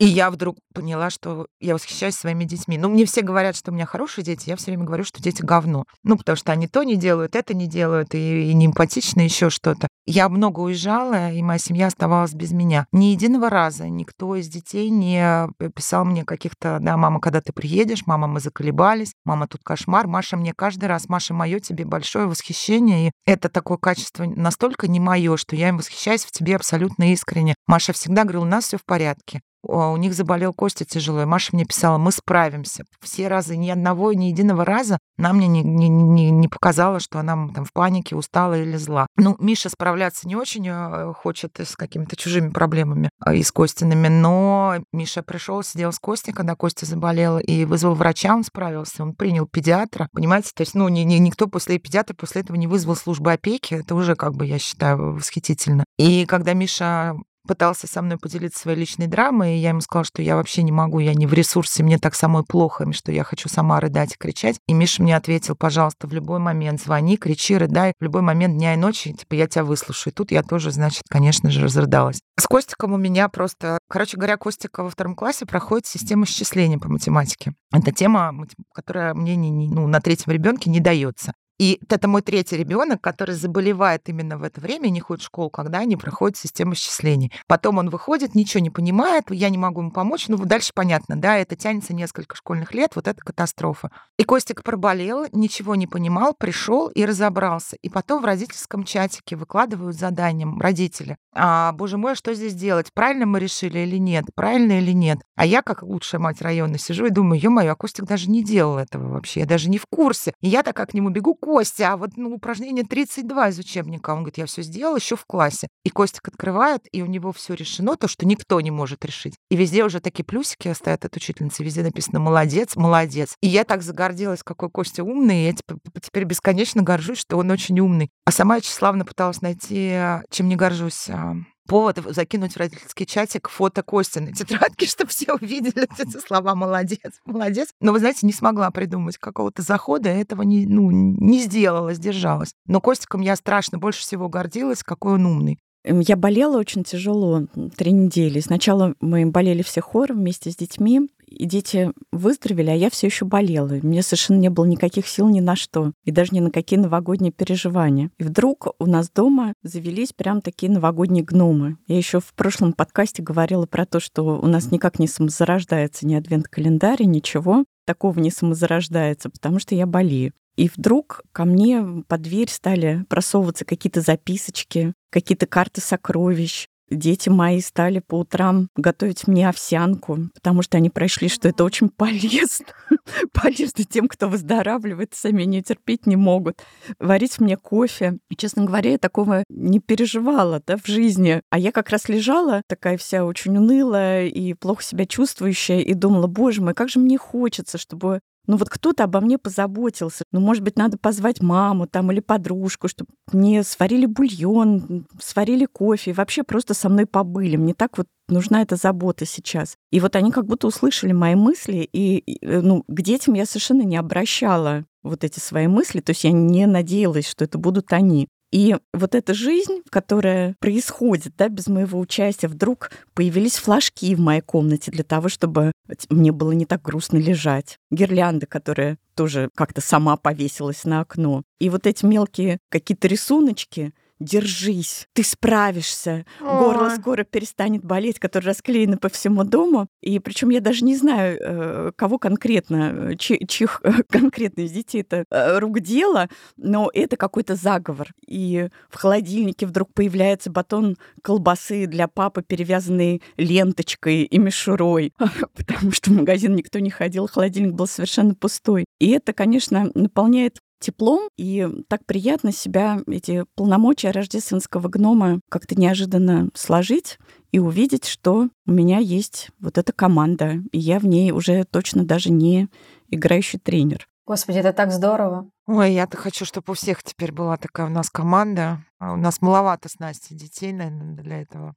S5: И я вдруг поняла, что я восхищаюсь своими детьми. Ну, мне все говорят, что у меня хорошие дети, я все время говорю, что дети говно. Ну, потому что они то не делают, это не делают, и, и не эмпатичны, еще что-то. Я много уезжала, и моя семья оставалась без меня. Ни единого раза никто из детей не писал мне каких-то, да, мама, когда ты приедешь, мама, мы заколебались, мама, тут кошмар, Маша, мне каждый раз, Маша, мое тебе большое восхищение, и это такое качество настолько не мое, что я им восхищаюсь в тебе абсолютно искренне. Маша всегда говорила, у нас все в порядке. А, у них заболел Костя тяжело, и Маша мне писала, мы справимся. Все разы, ни одного, ни единого раза она мне не, не, не, не показала, что она там в панике, устала или зла. Ну, Миша справляться не очень э, хочет с какими-то чужими проблемами а, и с Костиными, но Миша пришел, сидел с Костей, когда Костя заболел, и вызвал врача, он справился, он принял педиатра, понимаете, то есть, ну, ни, ни, никто после педиатра после этого не вызвал службу опеки, это уже, как бы, я считаю, восхитительно. И когда Миша пытался со мной поделиться своей личной драмой, и я ему сказала, что я вообще не могу, я не в ресурсе, мне так самой плохо, что я хочу сама рыдать и кричать. И Миша мне ответил, пожалуйста, в любой момент звони, кричи, рыдай, в любой момент дня и ночи, типа, я тебя выслушаю. И тут я тоже, значит, конечно же, разрыдалась. С Костиком у меня просто, короче говоря, Костика во втором классе проходит система счисления по математике. Это тема, которая мне не, не, ну, на третьем ребенке не дается. И это мой третий ребенок, который заболевает именно в это время, не ходит в школу, когда они проходят систему счислений. Потом он выходит, ничего не понимает, я не могу ему помочь. Ну, дальше понятно, да, это тянется несколько школьных лет, вот это катастрофа. И Костик проболел, ничего не понимал, пришел и разобрался. И потом в родительском чатике выкладывают заданием родители. А, боже мой, а что здесь делать? Правильно мы решили или нет? Правильно или нет? А я, как лучшая мать района, сижу и думаю, ё-моё, а Костик даже не делал этого вообще, я даже не в курсе. И я так к нему бегу, Костя, а вот ну, упражнение 32 из учебника. Он говорит, я все сделал еще в классе. И Костик открывает, и у него все решено, то, что никто не может решить. И везде уже такие плюсики стоят от учительницы, везде написано «молодец, молодец». И я так загордилась, какой Костя умный, и я теперь, теперь бесконечно горжусь, что он очень умный. А сама я тщеславно пыталась найти, чем не горжусь, а, повод закинуть в родительский чатик фото Кости на тетрадке, [laughs] чтобы все увидели эти слова «молодец, молодец». Но, вы знаете, не смогла придумать какого-то захода, этого не, ну, не сделала, сдержалась. Но Костиком я страшно больше всего гордилась, какой он умный.
S10: Я болела очень тяжело три недели. Сначала мы болели все хором вместе с детьми, и дети выздоровели, а я все еще болела. Мне совершенно не было никаких сил ни на что, и даже ни на какие новогодние переживания. И вдруг у нас дома завелись прям такие новогодние гномы. Я еще в прошлом подкасте говорила про то, что у нас никак не самозарождается ни адвент-календарь, ничего такого не самозарождается, потому что я болею. И вдруг ко мне под дверь стали просовываться какие-то записочки, какие-то карты сокровищ, Дети мои стали по утрам готовить мне овсянку, потому что они прошли, что это очень полезно. [laughs] полезно тем, кто выздоравливает, сами не терпеть не могут. Варить мне кофе. Честно говоря, я такого не переживала да, в жизни. А я как раз лежала, такая вся очень унылая и плохо себя чувствующая, и думала, боже мой, как же мне хочется, чтобы ну вот кто-то обо мне позаботился. Ну, может быть, надо позвать маму там или подружку, чтобы мне сварили бульон, сварили кофе, вообще просто со мной побыли. Мне так вот нужна эта забота сейчас. И вот они как будто услышали мои мысли, и э, ну, к детям я совершенно не обращала вот эти свои мысли, то есть я не надеялась, что это будут они. И вот эта жизнь, которая происходит да, без моего участия, вдруг появились флажки в моей комнате для того, чтобы мне было не так грустно лежать. Гирлянда, которая тоже как-то сама повесилась на окно. И вот эти мелкие какие-то рисуночки, держись, ты справишься, горло
S5: Ой.
S10: скоро перестанет болеть, которые расклеены по всему дому. И причем я даже не знаю, э, кого конкретно, э, чьих э, [laughs] конкретно из детей это рук дело, но это какой-то заговор. И в холодильнике вдруг появляется батон колбасы для папы, перевязанный ленточкой и мишурой, [laughs] потому что в магазин никто не ходил, холодильник был совершенно пустой. И это, конечно, наполняет теплом, и так приятно себя, эти полномочия рождественского гнома как-то неожиданно сложить и увидеть, что у меня есть вот эта команда, и я в ней уже точно даже не играющий тренер.
S9: Господи, это так здорово.
S5: Ой, я-то хочу, чтобы у всех теперь была такая у нас команда. А у нас маловато с Настей детей, наверное, для этого.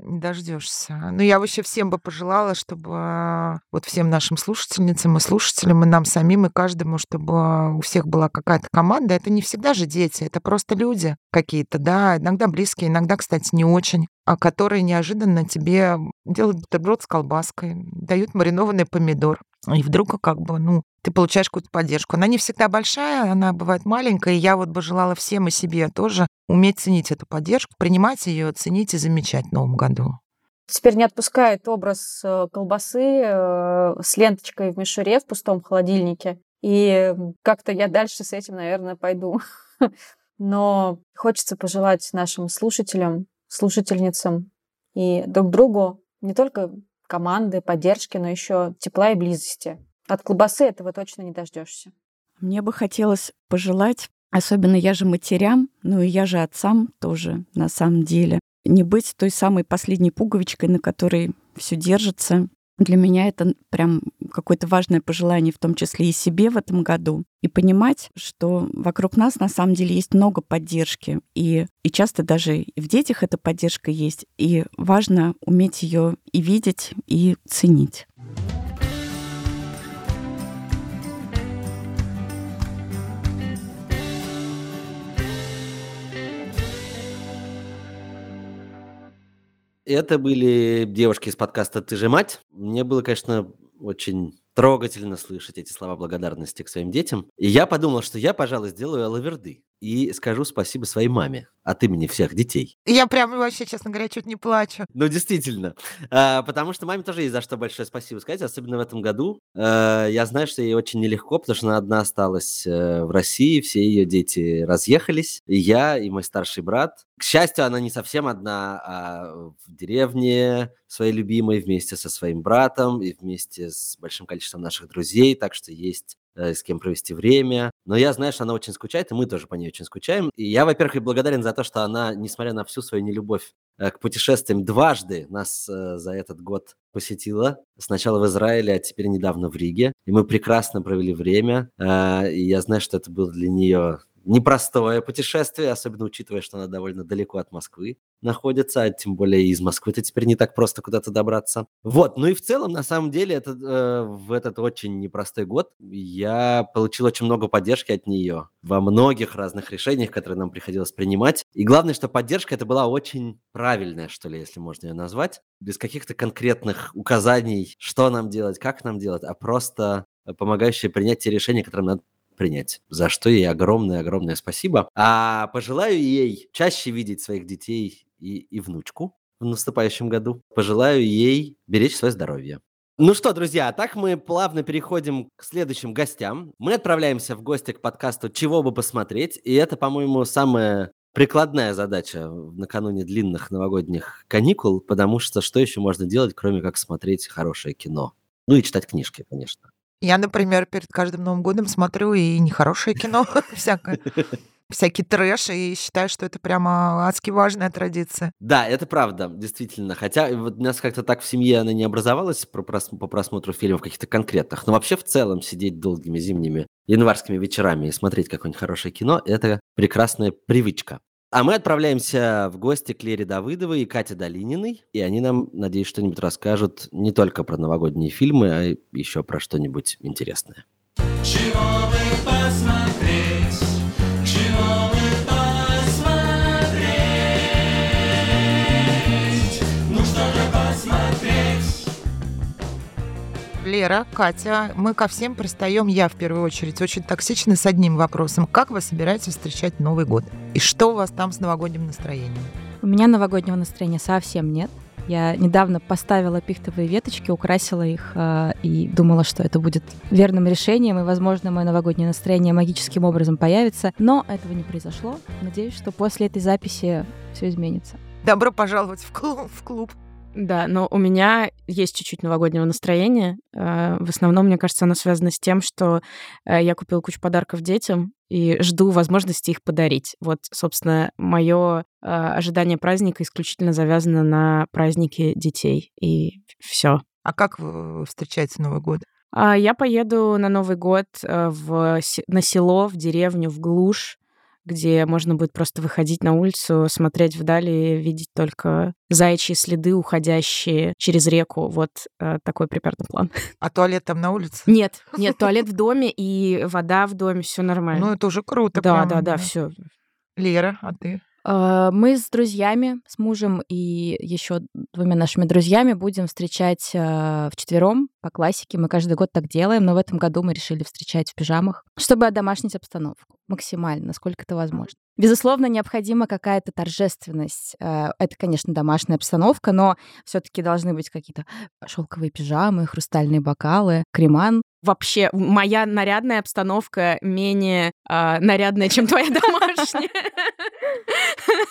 S5: Не дождешься. Ну, я вообще всем бы пожелала, чтобы вот всем нашим слушательницам и слушателям, и нам самим, и каждому, чтобы у всех была какая-то команда. Это не всегда же дети, это просто люди какие-то, да, иногда близкие, иногда, кстати, не очень, а которые неожиданно тебе делают бутерброд с колбаской, дают маринованный помидор. И вдруг как бы, ну, ты получаешь какую-то поддержку. Она не всегда большая, она бывает маленькая, и я вот бы желала всем и себе тоже уметь ценить эту поддержку, принимать ее, ценить и замечать в новом году.
S9: Теперь не отпускает образ э, колбасы э, с ленточкой в мишуре в пустом холодильнике. И как-то я дальше с этим, наверное, пойду. [laughs] Но хочется пожелать нашим слушателям, слушательницам и друг другу не только команды, поддержки, но еще тепла и близости. От колбасы этого точно не дождешься.
S10: Мне бы хотелось пожелать, особенно я же матерям, ну и я же отцам тоже на самом деле, не быть той самой последней пуговичкой, на которой все держится. Для меня это прям какое-то важное пожелание, в том числе и себе в этом году. И понимать, что вокруг нас на самом деле есть много поддержки. И, и часто даже и в детях эта поддержка есть. И важно уметь ее и видеть, и ценить.
S4: Это были девушки из подкаста «Ты же мать». Мне было, конечно, очень трогательно слышать эти слова благодарности к своим детям. И я подумал, что я, пожалуй, сделаю лаверды и скажу спасибо своей маме от имени всех детей.
S5: Я прям вообще, честно говоря, чуть не плачу.
S4: Ну, действительно. А, потому что маме тоже есть за что большое спасибо сказать, особенно в этом году. А, я знаю, что ей очень нелегко, потому что она одна осталась э, в России, все ее дети разъехались. И я, и мой старший брат. К счастью, она не совсем одна, а в деревне своей любимой вместе со своим братом и вместе с большим количеством наших друзей, так что есть с кем провести время. Но я знаю, что она очень скучает, и мы тоже по ней очень скучаем. И я, во-первых, благодарен за то, что она, несмотря на всю свою нелюбовь э, к путешествиям, дважды нас э, за этот год посетила. Сначала в Израиле, а теперь недавно в Риге. И мы прекрасно провели время. Э, И я знаю, что это было для нее непростое путешествие, особенно учитывая, что она довольно далеко от Москвы находится, а тем более из Москвы-то теперь не так просто куда-то добраться. Вот, ну и в целом, на самом деле, это, э, в этот очень непростой год я получил очень много поддержки от нее во многих разных решениях, которые нам приходилось принимать. И главное, что поддержка это была очень правильная, что ли, если можно ее назвать, без каких-то конкретных указаний, что нам делать, как нам делать, а просто помогающая принять те решения, которые надо принять, за что ей огромное-огромное спасибо. А пожелаю ей чаще видеть своих детей и, и внучку в наступающем году. Пожелаю ей беречь свое здоровье. Ну что, друзья, а так мы плавно переходим к следующим гостям. Мы отправляемся в гости к подкасту «Чего бы посмотреть», и это, по-моему, самая прикладная задача накануне длинных новогодних каникул, потому что что еще можно делать, кроме как смотреть хорошее кино? Ну и читать книжки, конечно.
S5: Я, например, перед каждым Новым годом смотрю и нехорошее кино, [laughs] всякое, [laughs] всякий трэш, и считаю, что это прямо адски важная традиция.
S4: Да, это правда, действительно. Хотя вот у нас как-то так в семье она не образовалась по, прос- по просмотру фильмов каких-то конкретных. Но вообще в целом сидеть долгими зимними январскими вечерами и смотреть какое-нибудь хорошее кино – это прекрасная привычка. А мы отправляемся в гости к Лере Давыдовой и Кате Долининой, и они нам, надеюсь, что-нибудь расскажут не только про новогодние фильмы, а еще про что-нибудь интересное.
S11: Чего бы посмотреть?
S5: Лера, Катя, мы ко всем пристаем, я в первую очередь, очень токсично с одним вопросом. Как вы собираетесь встречать Новый год? И что у вас там с новогодним настроением?
S12: У меня новогоднего настроения совсем нет. Я недавно поставила пихтовые веточки, украсила их э, и думала, что это будет верным решением, и, возможно, мое новогоднее настроение магическим образом появится. Но этого не произошло. Надеюсь, что после этой записи все изменится.
S5: Добро пожаловать в клуб. В клуб.
S13: Да, но у меня есть чуть-чуть новогоднего настроения. Э, В основном, мне кажется, оно связано с тем, что э, я купила кучу подарков детям и жду возможности их подарить. Вот, собственно, мое ожидание праздника исключительно завязано на праздники детей. И все.
S5: А как вы встречаете Новый год?
S13: А Я поеду на Новый год э, в, на село, в деревню, в глушь, где можно будет просто выходить на улицу, смотреть вдали и видеть только заячьи следы, уходящие через реку. Вот э, такой примерно план. [laughs]
S5: А туалет там на улице?
S13: Нет, нет, [laughs] туалет в доме и вода в доме, все нормально.
S5: Ну, это уже круто.
S13: да,
S5: прям,
S13: да, да, все.
S5: Лера, а ты?
S12: Э, Мы с друзьями, с мужем и еще двумя нашими друзьями будем встречать в четвером по классике. Мы каждый год так делаем, но в этом году мы решили встречать в пижамах, чтобы одомашнить обстановку максимально, насколько это возможно. Безусловно, необходима какая-то торжественность. Э, Это, конечно, домашняя обстановка, но все-таки должны быть какие-то шелковые пижамы, хрустальные бокалы, креман.
S13: Вообще, моя нарядная обстановка менее а, нарядная, чем твоя домашняя.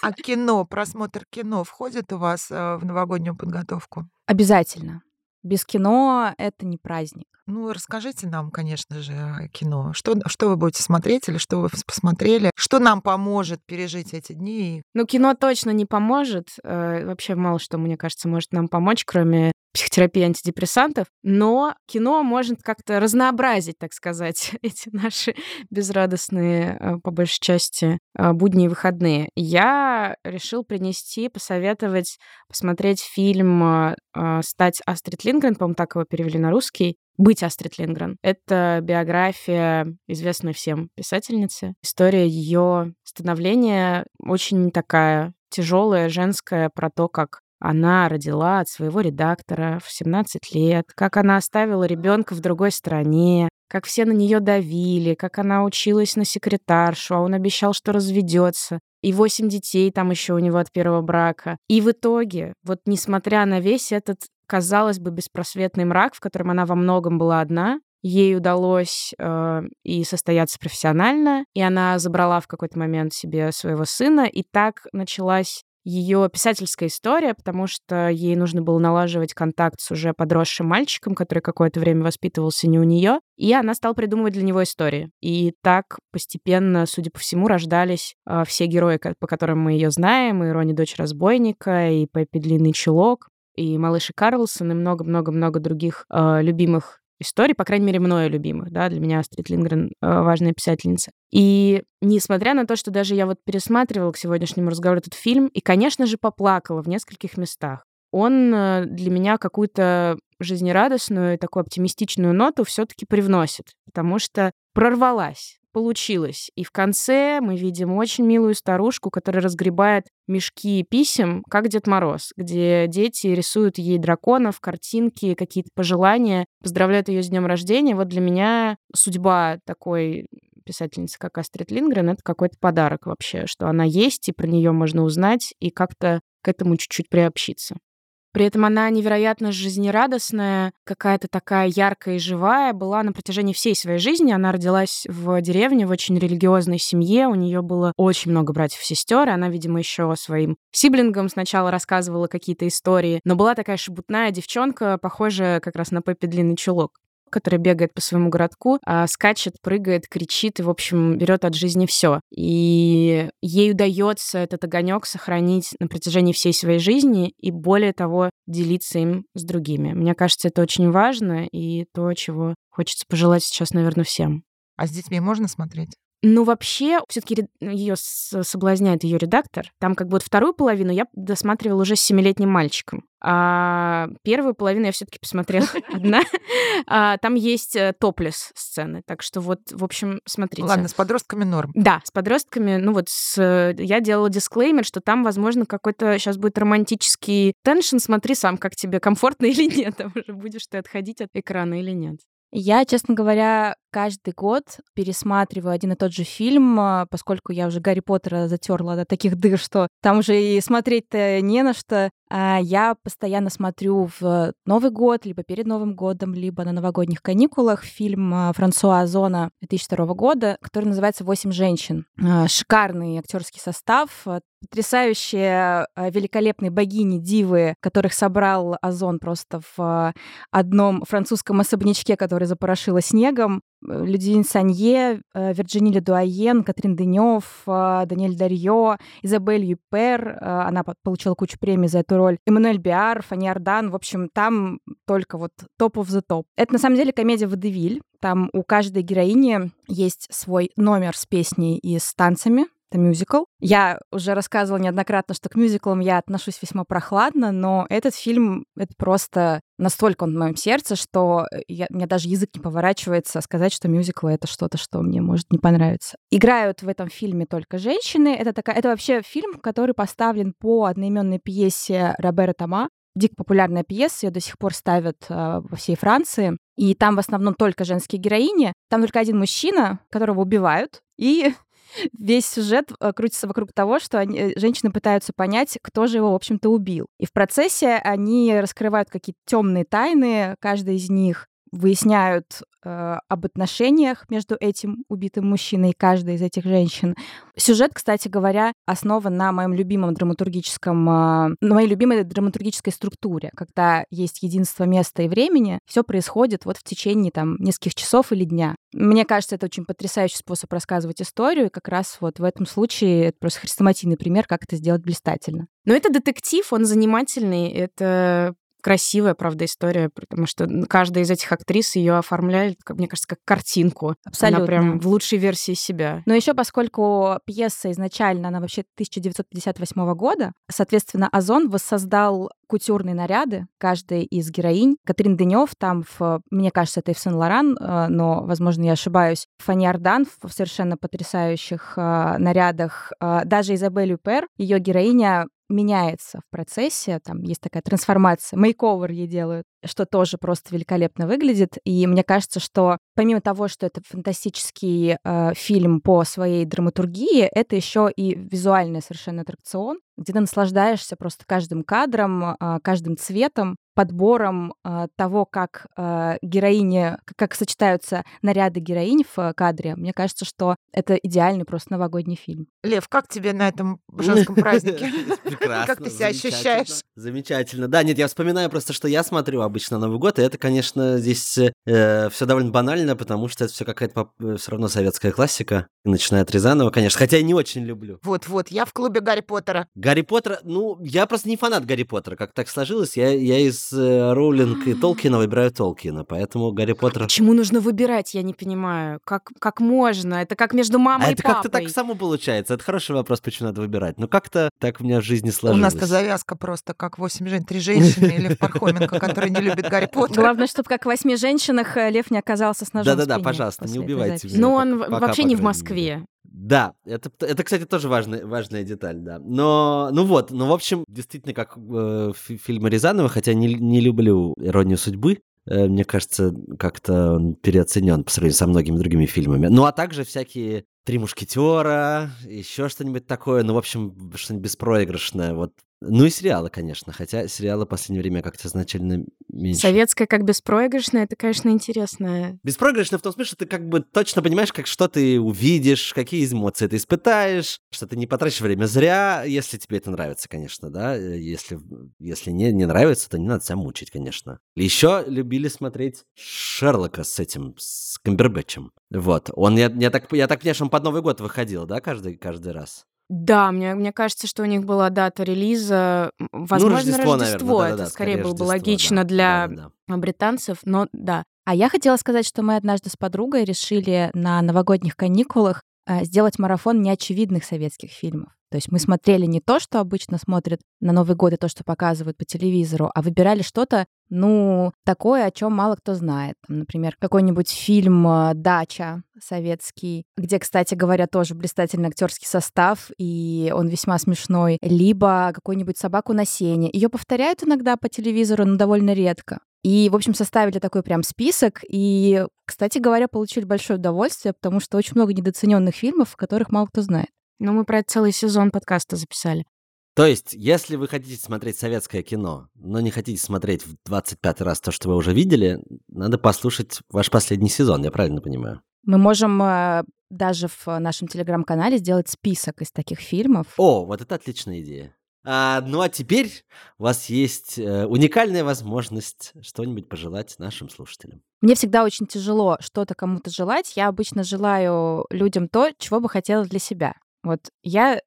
S5: А кино, просмотр кино входит у вас э, в новогоднюю подготовку?
S12: Обязательно. Без кино это не праздник.
S5: Ну, расскажите нам, конечно же, о кино. Что, что вы будете смотреть или что вы посмотрели? Что нам поможет пережить эти дни?
S13: Ну, кино точно не поможет. Э, Вообще мало что, мне кажется, может нам помочь, кроме психотерапии антидепрессантов. Но кино может как-то разнообразить, так сказать, [laughs] эти наши безрадостные, э, по большей части, э, будни и выходные. Я решил принести, посоветовать посмотреть фильм «Стать Астрид Лингрен», по-моему, так его перевели на русский. «Быть Астрид Лингрен». Это биография известной всем писательницы. История ее становления очень такая тяжелая, женская, про то, как она родила от своего редактора в 17 лет, как она оставила ребенка в другой стране, как все на нее давили, как она училась на секретаршу, а он обещал, что разведется. И восемь детей там еще у него от первого брака. И в итоге, вот несмотря на весь этот, казалось бы, беспросветный мрак, в котором она во многом была одна, ей удалось э, и состояться профессионально, и она забрала в какой-то момент себе своего сына, и так началась ее писательская история, потому что ей нужно было налаживать контакт с уже подросшим мальчиком, который какое-то время воспитывался не у нее, и она стала придумывать для него истории. И так постепенно, судя по всему, рождались э, все герои, по которым мы ее знаем, и Рони дочь разбойника, и Пеппи длинный чулок, и Малыш и Карлсон, и много-много-много других э, любимых историй, по крайней мере, мною любимых, да, для меня Астрид Лингрен э, важная писательница. И несмотря на то, что даже я вот пересматривала к сегодняшнему разговору этот фильм, и, конечно же, поплакала в нескольких местах, он э, для меня какую-то жизнерадостную и такую оптимистичную ноту все-таки привносит, потому что прорвалась, получилось. И в конце мы видим очень милую старушку, которая разгребает мешки писем, как Дед Мороз, где дети рисуют ей драконов, картинки, какие-то пожелания, поздравляют ее с днем рождения. Вот для меня судьба такой писательницы, как Астрид Лингрен, это какой-то подарок вообще, что она есть, и про нее можно узнать, и как-то к этому чуть-чуть приобщиться. При этом она невероятно жизнерадостная, какая-то такая яркая и живая была на протяжении всей своей жизни. Она родилась в деревне, в очень религиозной семье. У нее было очень много братьев и сестер. Она, видимо, еще своим сиблингам сначала рассказывала какие-то истории. Но была такая шебутная девчонка, похожая как раз на Пеппи Длинный Чулок который бегает по своему городку, а, скачет, прыгает, кричит и, в общем, берет от жизни все. И ей удается этот огонек сохранить на протяжении всей своей жизни и, более того, делиться им с другими. Мне кажется, это очень важно и то, чего хочется пожелать сейчас, наверное, всем.
S5: А с детьми можно смотреть?
S13: Ну, вообще, все-таки ее соблазняет ее редактор. Там как бы вот вторую половину я досматривала уже с семилетним мальчиком. А первую половину я все-таки посмотрела [laughs] одна. А, там есть э, топлес сцены, так что вот, в общем, смотрите.
S5: Ладно, с подростками норм.
S13: Да, с подростками, ну вот с... я делала дисклеймер, что там, возможно, какой-то сейчас будет романтический теншн. Смотри сам, как тебе комфортно [laughs] или нет, там уже будешь ты отходить от экрана или нет.
S12: Я, честно говоря, каждый год пересматриваю один и тот же фильм, а, поскольку я уже Гарри Поттера затерла до таких дыр, что там уже и смотреть-то не на что. А я постоянно смотрю в Новый год, либо перед Новым годом, либо на новогодних каникулах фильм а, Франсуа Озона 2002 года, который называется «Восемь женщин». А, шикарный актерский состав, потрясающие, великолепные богини, дивы, которых собрал Озон просто в одном французском особнячке, который запорошило снегом. Людивин Санье, э, Вирджини Ледуаен, Катрин Денев, э, Даниэль Дарьё, Изабель Юпер, э, она получила кучу премий за эту роль, Эммануэль Биар, Фанни Ардан, в общем, там только вот топ of the топ. Это на самом деле комедия «Водевиль», там у каждой героини есть свой номер с песней и с танцами, это мюзикл. Я уже рассказывала неоднократно, что к мюзиклам я отношусь весьма прохладно, но этот фильм — это просто настолько он в моем сердце, что я, у меня даже язык не поворачивается сказать, что мюзикл — это что-то, что мне может не понравиться. Играют в этом фильме только женщины. Это, такая, это вообще фильм, который поставлен по одноименной пьесе Робера Тома. Дико популярная пьеса, ее до сих пор ставят э, во всей Франции. И там в основном только женские героини. Там только один мужчина, которого убивают, и весь сюжет э, крутится вокруг того, что они, э, женщины пытаются понять, кто же его, в общем-то, убил. И в процессе они раскрывают какие-то темные тайны, каждая из них выясняют э, об отношениях между этим убитым мужчиной и каждой из этих женщин. Сюжет, кстати говоря, основан на моем любимом драматургическом, э, на моей любимой драматургической структуре, когда есть единство места и времени, все происходит вот в течение там нескольких часов или дня. Мне кажется, это очень потрясающий способ рассказывать историю, и как раз вот в этом случае это просто хрестоматийный пример, как это сделать блистательно.
S13: Но это детектив, он занимательный, это красивая, правда, история, потому что каждая из этих актрис ее оформляет, мне кажется, как картинку.
S12: Абсолютно.
S13: Она прям в лучшей версии себя.
S12: Но еще поскольку пьеса изначально, она вообще 1958 года, соответственно, Озон воссоздал кутюрные наряды каждой из героинь. Катрин Денев там, в, мне кажется, это и в Сен-Лоран, э, но, возможно, я ошибаюсь. Фанни Ардан в совершенно потрясающих э, нарядах. Э, даже Изабель Юпер, ее героиня меняется в процессе, там есть такая трансформация, мейковер ей делают, что тоже просто великолепно выглядит. И мне кажется, что помимо того, что это фантастический э, фильм по своей драматургии, это еще и визуальный совершенно аттракцион, где ты наслаждаешься просто каждым кадром, э, каждым цветом, подбором э, того, как э, героини, как сочетаются наряды героинь в кадре. Мне кажется, что это идеальный просто новогодний фильм.
S5: Лев, как тебе на этом женском празднике? [laughs]
S4: Прекрасно.
S5: Как ты себя ощущаешь?
S4: Замечательно. Да, нет, я вспоминаю просто, что я смотрю обычно Новый год, и это, конечно, здесь э, все довольно банально, потому что это все какая-то все равно советская классика, начиная от Рязанова, конечно, хотя я не очень люблю.
S5: Вот-вот, я в клубе Гарри Поттера.
S4: Гарри Поттера, ну, я просто не фанат Гарри Поттера, как так сложилось, я, я из э, Роулинг и Толкина выбираю Толкина, поэтому Гарри Поттер...
S13: Почему нужно выбирать, я не понимаю. Как, как можно? Это как между мамой
S4: а
S13: и
S4: это
S13: папой.
S4: как-то так само получается. Это хороший вопрос, почему надо выбирать. Но как-то так у меня в жизни
S5: У
S4: сложилось.
S5: нас-то завязка просто как восемь женщин, три женщины или в Пархоменко, которые не любят Гарри Поттера.
S12: Главное, чтобы как в восьми женщинах э, Лев не оказался с ножом
S4: Да-да-да, пожалуйста, не убивайте меня.
S13: Но он
S4: Пока,
S13: вообще не в Москве.
S4: Да, это, это, кстати, тоже важная, важная деталь, да. Но, ну вот, ну, в общем, действительно, как э, фи- фильмы Рязанова, хотя не, не люблю «Иронию судьбы», э, мне кажется, как-то он переоценен по сравнению со многими другими фильмами. Ну, а также всякие «Три мушкетера», еще что-нибудь такое, ну, в общем, что-нибудь беспроигрышное, вот. Ну и сериалы, конечно, хотя сериалы в последнее время как-то значительно меньше.
S13: Советская как беспроигрышная, это, конечно, интересно.
S4: Беспроигрышно в том смысле, что ты как бы точно понимаешь, как что ты увидишь, какие эмоции ты испытаешь, что ты не потратишь время зря, если тебе это нравится, конечно, да. Э, Если, если не, не нравится, то не надо себя мучить, конечно. Еще любили смотреть Шерлока с этим, с Камбербэтчем. Вот. Он, я, я, так, я так понимаю, что он под Новый год выходил, да, каждый, каждый раз?
S13: Да, мне, мне кажется, что у них была дата релиза, м, возможно,
S4: Рождество,
S13: Рождество.
S4: наверное,
S13: это
S4: да-да-да,
S13: скорее было бы логично
S4: да,
S13: для
S4: да-да-да.
S13: британцев, но да.
S12: А я хотела сказать, что мы однажды с подругой решили на новогодних каникулах а, сделать марафон неочевидных советских фильмов. То есть мы смотрели не то, что обычно смотрят на Новый год и то, что показывают по телевизору, а выбирали что-то, ну, такое, о чем мало кто знает. Например, какой-нибудь фильм э, «Дача» советский, где, кстати говоря, тоже блистательный актерский состав, и он весьма смешной. Либо какую-нибудь «Собаку на сене». Ее повторяют иногда по телевизору, но довольно редко. И, в общем, составили такой прям список. И, кстати говоря, получили большое удовольствие, потому что очень много недооцененных фильмов, которых мало кто знает.
S13: Ну, мы про это целый сезон подкаста записали.
S4: То есть, если вы хотите смотреть советское кино, но не хотите смотреть в 25 раз то, что вы уже видели, надо послушать ваш последний сезон, я правильно понимаю?
S12: Мы можем э, даже в нашем телеграм-канале сделать список из таких фильмов.
S4: О, вот это отличная идея. А, ну а теперь у вас есть э, уникальная возможность что-нибудь пожелать нашим слушателям.
S12: Мне всегда очень тяжело что-то кому-то желать. Я обычно желаю людям то, чего бы хотела для себя. Вот я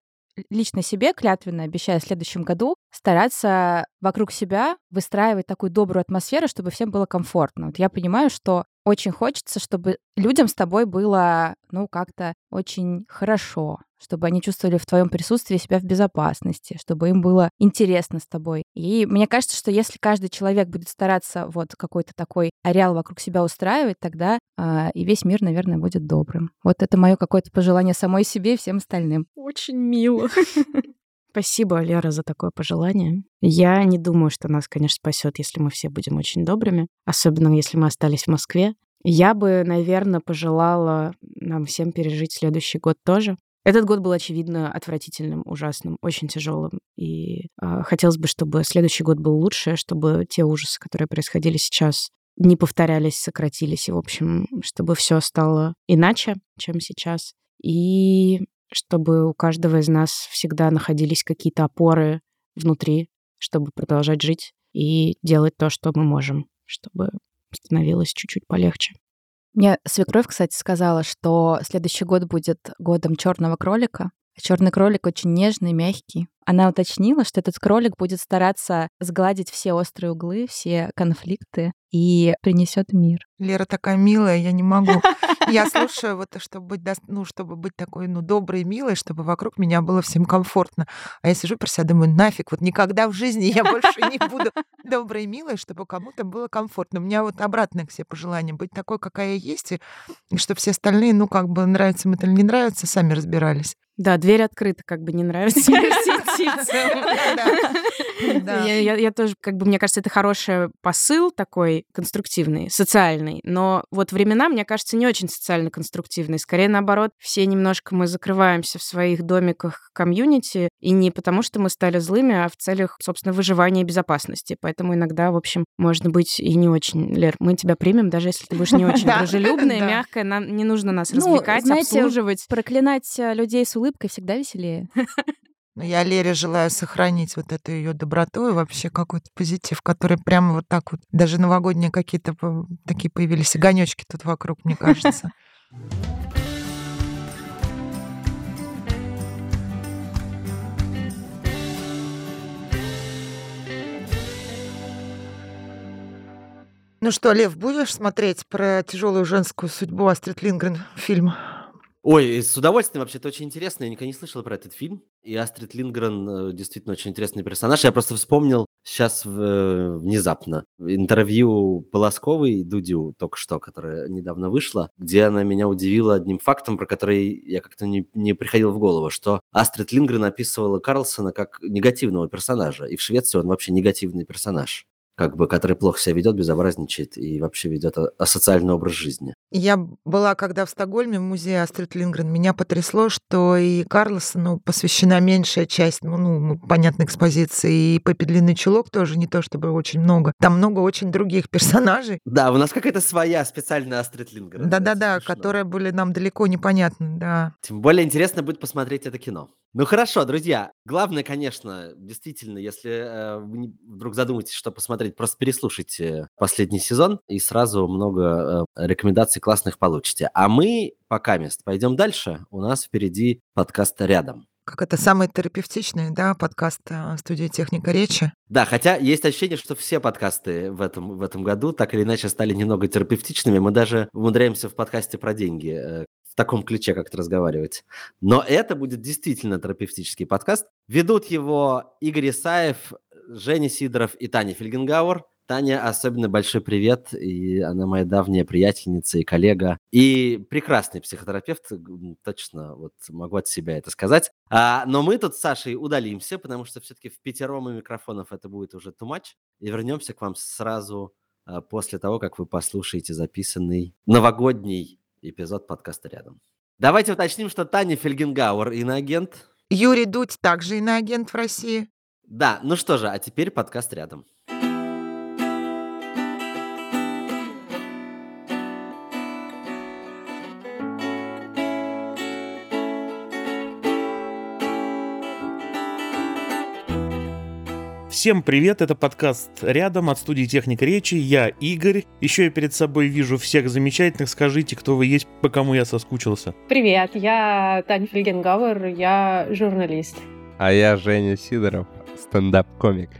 S12: лично себе клятвенно обещаю в следующем году стараться вокруг себя выстраивать такую добрую атмосферу, чтобы всем было комфортно. Вот я понимаю, что очень хочется, чтобы людям с тобой было, ну, как-то очень хорошо, чтобы они чувствовали в твоем присутствии себя в безопасности, чтобы им было интересно с тобой. И мне кажется, что если каждый человек будет стараться вот какой-то такой ареал вокруг себя устраивать, тогда э, и весь мир, наверное, будет добрым. Вот это мое какое-то пожелание самой себе и всем остальным.
S13: Очень мило. [laughs] Спасибо, Лера, за такое пожелание. Я не думаю, что нас, конечно, спасет, если мы все будем очень добрыми, особенно если мы остались в Москве. Я бы, наверное, пожелала нам всем пережить следующий год тоже. Этот год был, очевидно, отвратительным, ужасным, очень тяжелым. И э, хотелось бы, чтобы следующий год был лучше, чтобы те ужасы, которые происходили сейчас, не повторялись, сократились. И, в общем, чтобы все стало иначе, чем сейчас. И чтобы у каждого из нас всегда находились какие-то опоры внутри, чтобы продолжать жить и делать то, что мы можем, чтобы становилось чуть-чуть полегче.
S12: Мне свекровь, кстати, сказала, что следующий год будет годом черного кролика. Черный кролик очень нежный, мягкий. Она уточнила, что этот кролик будет стараться сгладить все острые углы, все конфликты и принесет мир.
S5: Лера такая милая, я не могу. [laughs] Я слушаю вот, чтобы быть, ну, чтобы быть такой, ну, доброй и милой, чтобы вокруг меня было всем комфортно. А я сижу про себя, думаю, нафиг, вот никогда в жизни я больше не буду [laughs] доброй и милой, чтобы кому-то было комфортно. У меня вот обратное к себе пожелание, быть такой, какая я есть, и, и чтобы все остальные, ну, как бы нравится им это или не нравится, сами разбирались.
S13: Да, дверь открыта, как бы не нравится Я тоже, как бы, мне кажется, это хороший посыл такой конструктивный, социальный. Но вот времена, мне кажется, не очень социально конструктивные. Скорее, наоборот, все немножко мы закрываемся в своих домиках комьюнити, и не потому, что мы стали злыми, а в целях, собственно, выживания и безопасности. Поэтому иногда, в общем, можно быть и не очень. Лер, мы тебя примем, даже если ты будешь не [laughs] очень дружелюбная, мягкая. Нам не нужно нас
S12: Ну,
S13: развлекать, обслуживать.
S12: проклинать э, людей с улыбкой всегда веселее.
S5: Но я Лере желаю сохранить вот эту ее доброту и вообще какой-то позитив, который прямо вот так вот, даже новогодние какие-то такие появились огонечки тут вокруг, мне кажется. Ну что, Лев, будешь смотреть про тяжелую женскую судьбу Астрид Лингрен фильм?
S4: Ой, с удовольствием, вообще, это очень интересно. Я никогда не слышал про этот фильм. И Астрид Лингрен э, действительно очень интересный персонаж. Я просто вспомнил сейчас в- внезапно интервью Полосковой Дудю только что, которое недавно вышло, где она меня удивила одним фактом, про который я как-то не, не приходил в голову, что Астрид Лингрен описывала Карлсона как негативного персонажа. И в Швеции он вообще негативный персонаж как бы, который плохо себя ведет, безобразничает и вообще ведет асоциальный образ жизни.
S5: Я была когда в Стокгольме в музее Астрид Лингрен. Меня потрясло, что и Карлсону посвящена меньшая часть, ну, ну, понятной экспозиции, и Пеппи Длинный Чулок тоже не то чтобы очень много. Там много очень других [laughs] персонажей.
S4: Да, у нас какая-то своя специальная Астрид Лингрен.
S5: Да-да-да, которые были нам далеко непонятны, да.
S4: Тем более интересно будет посмотреть это кино. Ну хорошо, друзья. Главное, конечно, действительно, если э, вы вдруг задумаетесь, что посмотреть, просто переслушайте последний сезон, и сразу много э, рекомендаций классных получите. А мы пока мест пойдем дальше. У нас впереди подкаст «Рядом».
S5: Как это самый терапевтичный, да, подкаст э, студии «Техника речи».
S4: Да, хотя есть ощущение, что все подкасты в этом, в этом году так или иначе стали немного терапевтичными. Мы даже умудряемся в подкасте про деньги э, в таком ключе как-то разговаривать. Но это будет действительно терапевтический подкаст. Ведут его Игорь Исаев, Женя Сидоров и Таня Фельгенгауэр. Таня, особенно большой привет, и она моя давняя приятельница и коллега, и прекрасный психотерапевт, точно вот могу от себя это сказать. А, но мы тут с Сашей удалимся, потому что все-таки в пятером и микрофонов это будет уже too much, и вернемся к вам сразу а, после того, как вы послушаете записанный новогодний эпизод подкаста «Рядом». Давайте уточним, что Таня Фельгенгауэр иноагент.
S5: Юрий Дудь также иноагент в России.
S4: Да, ну что же, а теперь подкаст «Рядом».
S1: Всем привет, это подкаст «Рядом» от студии «Техника речи». Я Игорь. Еще я перед собой вижу всех замечательных. Скажите, кто вы есть, по кому я соскучился.
S2: Привет, я Таня Фельгенгауэр, я журналист.
S3: А я Женя Сидоров, стендап-комик.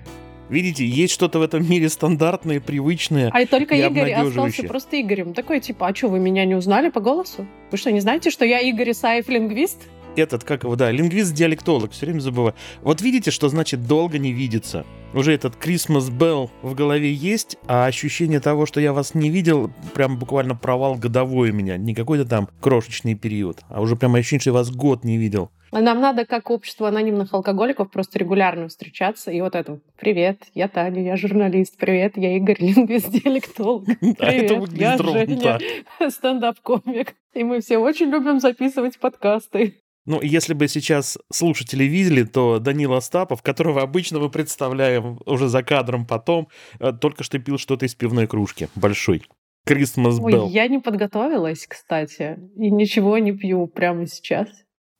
S1: Видите, есть что-то в этом мире стандартное, привычное
S2: А и только
S1: и
S2: Игорь остался просто Игорем. Такой типа, а что, вы меня не узнали по голосу? Вы что, не знаете, что я Игорь Исаев, лингвист?
S1: Этот, как его, да, лингвист-диалектолог, все время забываю. Вот видите, что значит долго не видеться? Уже этот Christmas Bell в голове есть, а ощущение того, что я вас не видел, прям буквально провал годовой у меня. Не какой-то там крошечный период, а уже прям ощущение, что я вас год не видел.
S2: Нам надо, как общество анонимных алкоголиков, просто регулярно встречаться. И вот это «Привет, я Таня, я журналист. Привет, я Игорь, [laughs] лингвист-диалектолог. [laughs]
S1: А это
S2: Привет, я Женя, [laughs] стендап-комик. И мы все очень любим записывать подкасты.
S1: Ну, если бы сейчас слушатели видели, то Данил Остапов, которого обычно мы представляем уже за кадром потом, э, только что пил что-то из пивной кружки. Большой. Christmas
S2: Ой,
S1: Bell.
S2: я не подготовилась, кстати. И ничего не пью прямо сейчас.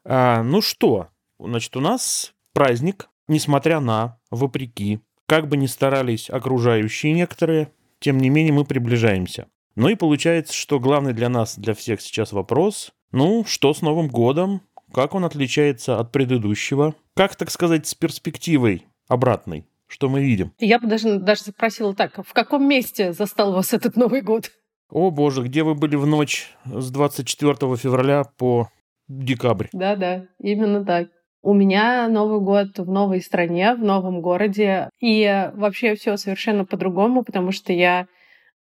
S1: А, ну что, значит, у нас праздник, несмотря на, вопреки, как бы ни старались окружающие некоторые, тем не менее мы приближаемся. Ну и получается, что главный для нас, для всех сейчас вопрос, ну, что с Новым годом, как он отличается от предыдущего, как, так сказать, с перспективой обратной, что мы видим.
S2: Я бы даже, даже спросила так, в каком месте застал вас этот Новый год?
S1: О боже, где вы были в ночь с 24 февраля по декабрь?
S2: Да-да, именно так. У меня Новый год в новой стране, в новом городе. И вообще все совершенно по-другому, потому что я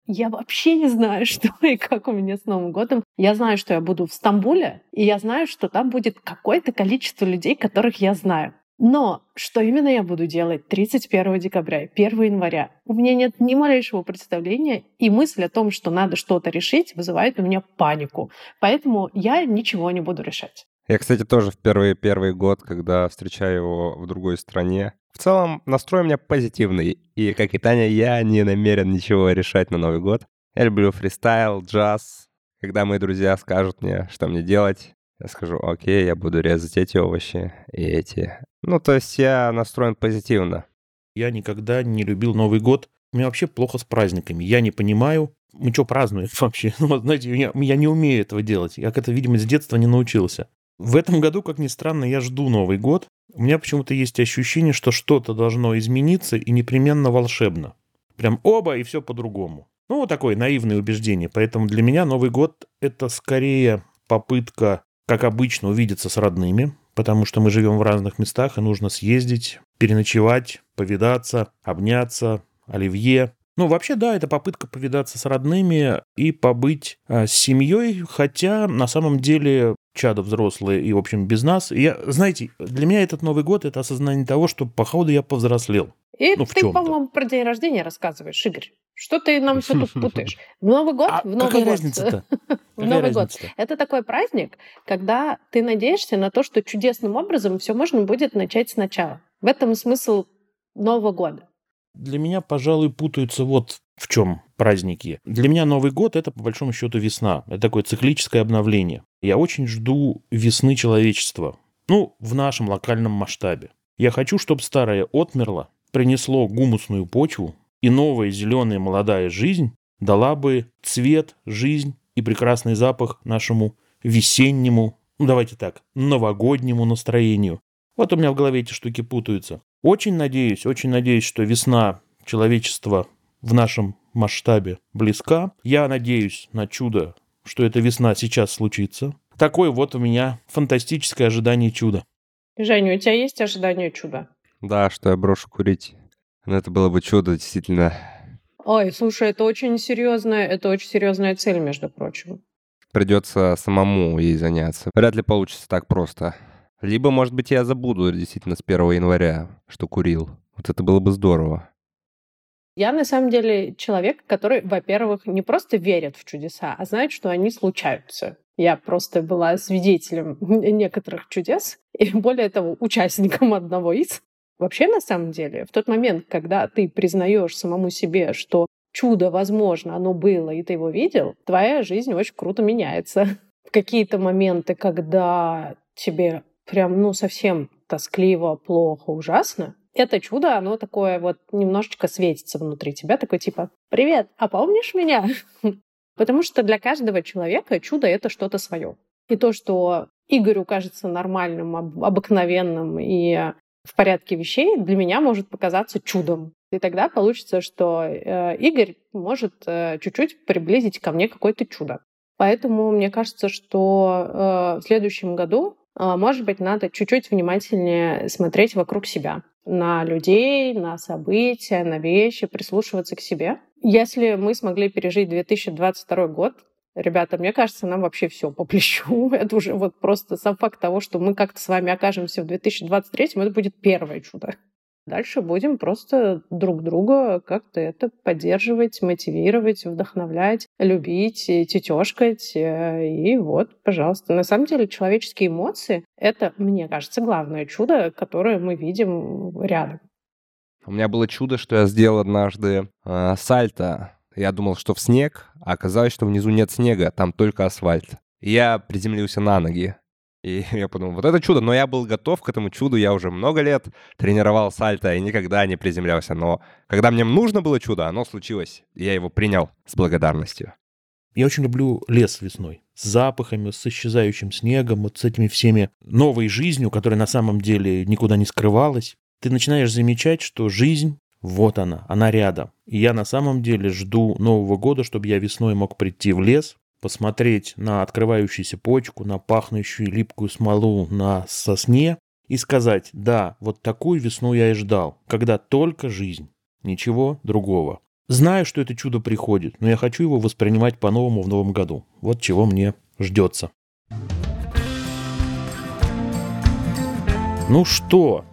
S2: я вообще не знаю, [laughs] что и как у меня с Новым годом. Я знаю, что я буду в Стамбуле, и я знаю, что там будет какое-то количество людей, которых я знаю. Но что именно я буду делать 31 декабря, 1 января, у меня нет ни малейшего представления, и мысль о том, что надо что-то решить, вызывает у меня панику. Поэтому я ничего не буду решать.
S3: Я, кстати, тоже в первый первый год, когда встречаю его в другой стране. В целом, настрой у меня позитивный. И, как и Таня, я не намерен ничего решать на Новый год. Я люблю фристайл, джаз. Когда мои друзья скажут мне, что мне делать, я скажу, окей, я буду резать эти овощи и эти. Ну, то есть я настроен позитивно.
S1: Я никогда не любил Новый год. У меня вообще плохо с праздниками. Я не понимаю, мы что празднуем [laughs] вообще? Ну, знаете, я, я не умею этого делать. Я к это, видимо, с детства не научился. В этом году, как ни странно, я жду Новый год. У меня почему-то есть ощущение, что что-то должно измениться и непременно волшебно. Прям оба, и все по-другому. Ну, вот такое наивное убеждение. Поэтому для меня Новый год — это скорее попытка, как обычно, увидеться с родными, потому что мы живем в разных местах, и нужно съездить, переночевать, повидаться, обняться, оливье. Ну, вообще, да, это попытка повидаться с родными и побыть э, с семьей, хотя на самом деле чада взрослые и, в общем, без нас. И Я, знаете, для меня этот Новый год — это осознание того, что, походу, я повзрослел.
S2: И
S1: Ну,
S2: ты, по-моему, про день рождения рассказываешь, Игорь. Что ты нам все тут путаешь? [laughs] В Новый год?
S1: А
S2: в Новый
S1: какая
S2: год.
S1: разница-то? [laughs]
S2: В Новый год.
S1: разница-то?
S2: Это такой праздник, когда ты надеешься на то, что чудесным образом все можно будет начать сначала. В этом смысл Нового года.
S1: Для меня, пожалуй, путаются вот в чем праздники. Для меня Новый год — это, по большому счету, весна. Это такое циклическое обновление. Я очень жду весны человечества. Ну, в нашем локальном масштабе. Я хочу, чтобы старое отмерло, принесло гумусную почву, и новая зеленая молодая жизнь дала бы цвет, жизнь и прекрасный запах нашему весеннему, ну давайте так, новогоднему настроению. Вот у меня в голове эти штуки путаются. Очень надеюсь, очень надеюсь, что весна человечества в нашем масштабе близка. Я надеюсь на чудо, что эта весна сейчас случится. такое вот у меня фантастическое ожидание чуда.
S2: Женя, у тебя есть ожидание чуда?
S3: Да, что я брошу курить. Но это было бы чудо, действительно.
S2: Ой, слушай, это очень серьезная, это очень серьезная цель, между прочим.
S3: Придется самому ей заняться. Вряд ли получится так просто. Либо, может быть, я забуду действительно с 1 января, что курил. Вот это было бы здорово.
S2: Я на самом деле человек, который, во-первых, не просто верит в чудеса, а знает, что они случаются. Я просто была свидетелем [laughs] некоторых чудес, и более того, участником одного из. Вообще, на самом деле, в тот момент, когда ты признаешь самому себе, что чудо, возможно, оно было, и ты его видел, твоя жизнь очень круто меняется. [laughs] В какие-то моменты, когда тебе прям, ну, совсем тоскливо, плохо, ужасно, это чудо, оно такое вот немножечко светится внутри тебя, такой типа «Привет, а помнишь меня?» [laughs] Потому что для каждого человека чудо — это что-то свое. И то, что Игорю кажется нормальным, об- обыкновенным и в порядке вещей, для меня может показаться чудом. И тогда получится, что э, Игорь может э, чуть-чуть приблизить ко мне какое-то чудо. Поэтому мне кажется, что э, в следующем году, может быть, надо чуть-чуть внимательнее смотреть вокруг себя на людей, на события, на вещи, прислушиваться к себе. Если мы смогли пережить 2022 год, ребята, мне кажется, нам вообще все по плечу. [laughs] Это уже вот просто сам факт того, что мы как-то с вами окажемся в 2023, это будет первое чудо. Дальше будем просто друг друга как-то это поддерживать, мотивировать, вдохновлять, любить, тетешкать. И вот, пожалуйста. На самом деле человеческие эмоции — это, мне кажется, главное чудо, которое мы видим рядом.
S3: У меня было чудо, что я сделал однажды э, сальто. Я думал, что в снег, а оказалось, что внизу нет снега, там только асфальт. Я приземлился на ноги. И я подумал, вот это чудо, но я был готов к этому чуду, я уже много лет тренировал сальто и никогда не приземлялся. Но когда мне нужно было чудо, оно случилось, и я его принял с благодарностью.
S1: Я очень люблю лес весной. С запахами, с исчезающим снегом, вот с этими всеми новой жизнью, которая на самом деле никуда не скрывалась. Ты начинаешь замечать, что жизнь, вот она, она рядом. И я на самом деле жду Нового года, чтобы я весной мог прийти в лес, посмотреть на открывающуюся почку, на пахнущую липкую смолу на сосне и сказать, да, вот такую весну я и ждал, когда только жизнь, ничего другого. Знаю, что это чудо приходит, но я хочу его воспринимать по-новому в новом году. Вот чего мне ждется. Ну что,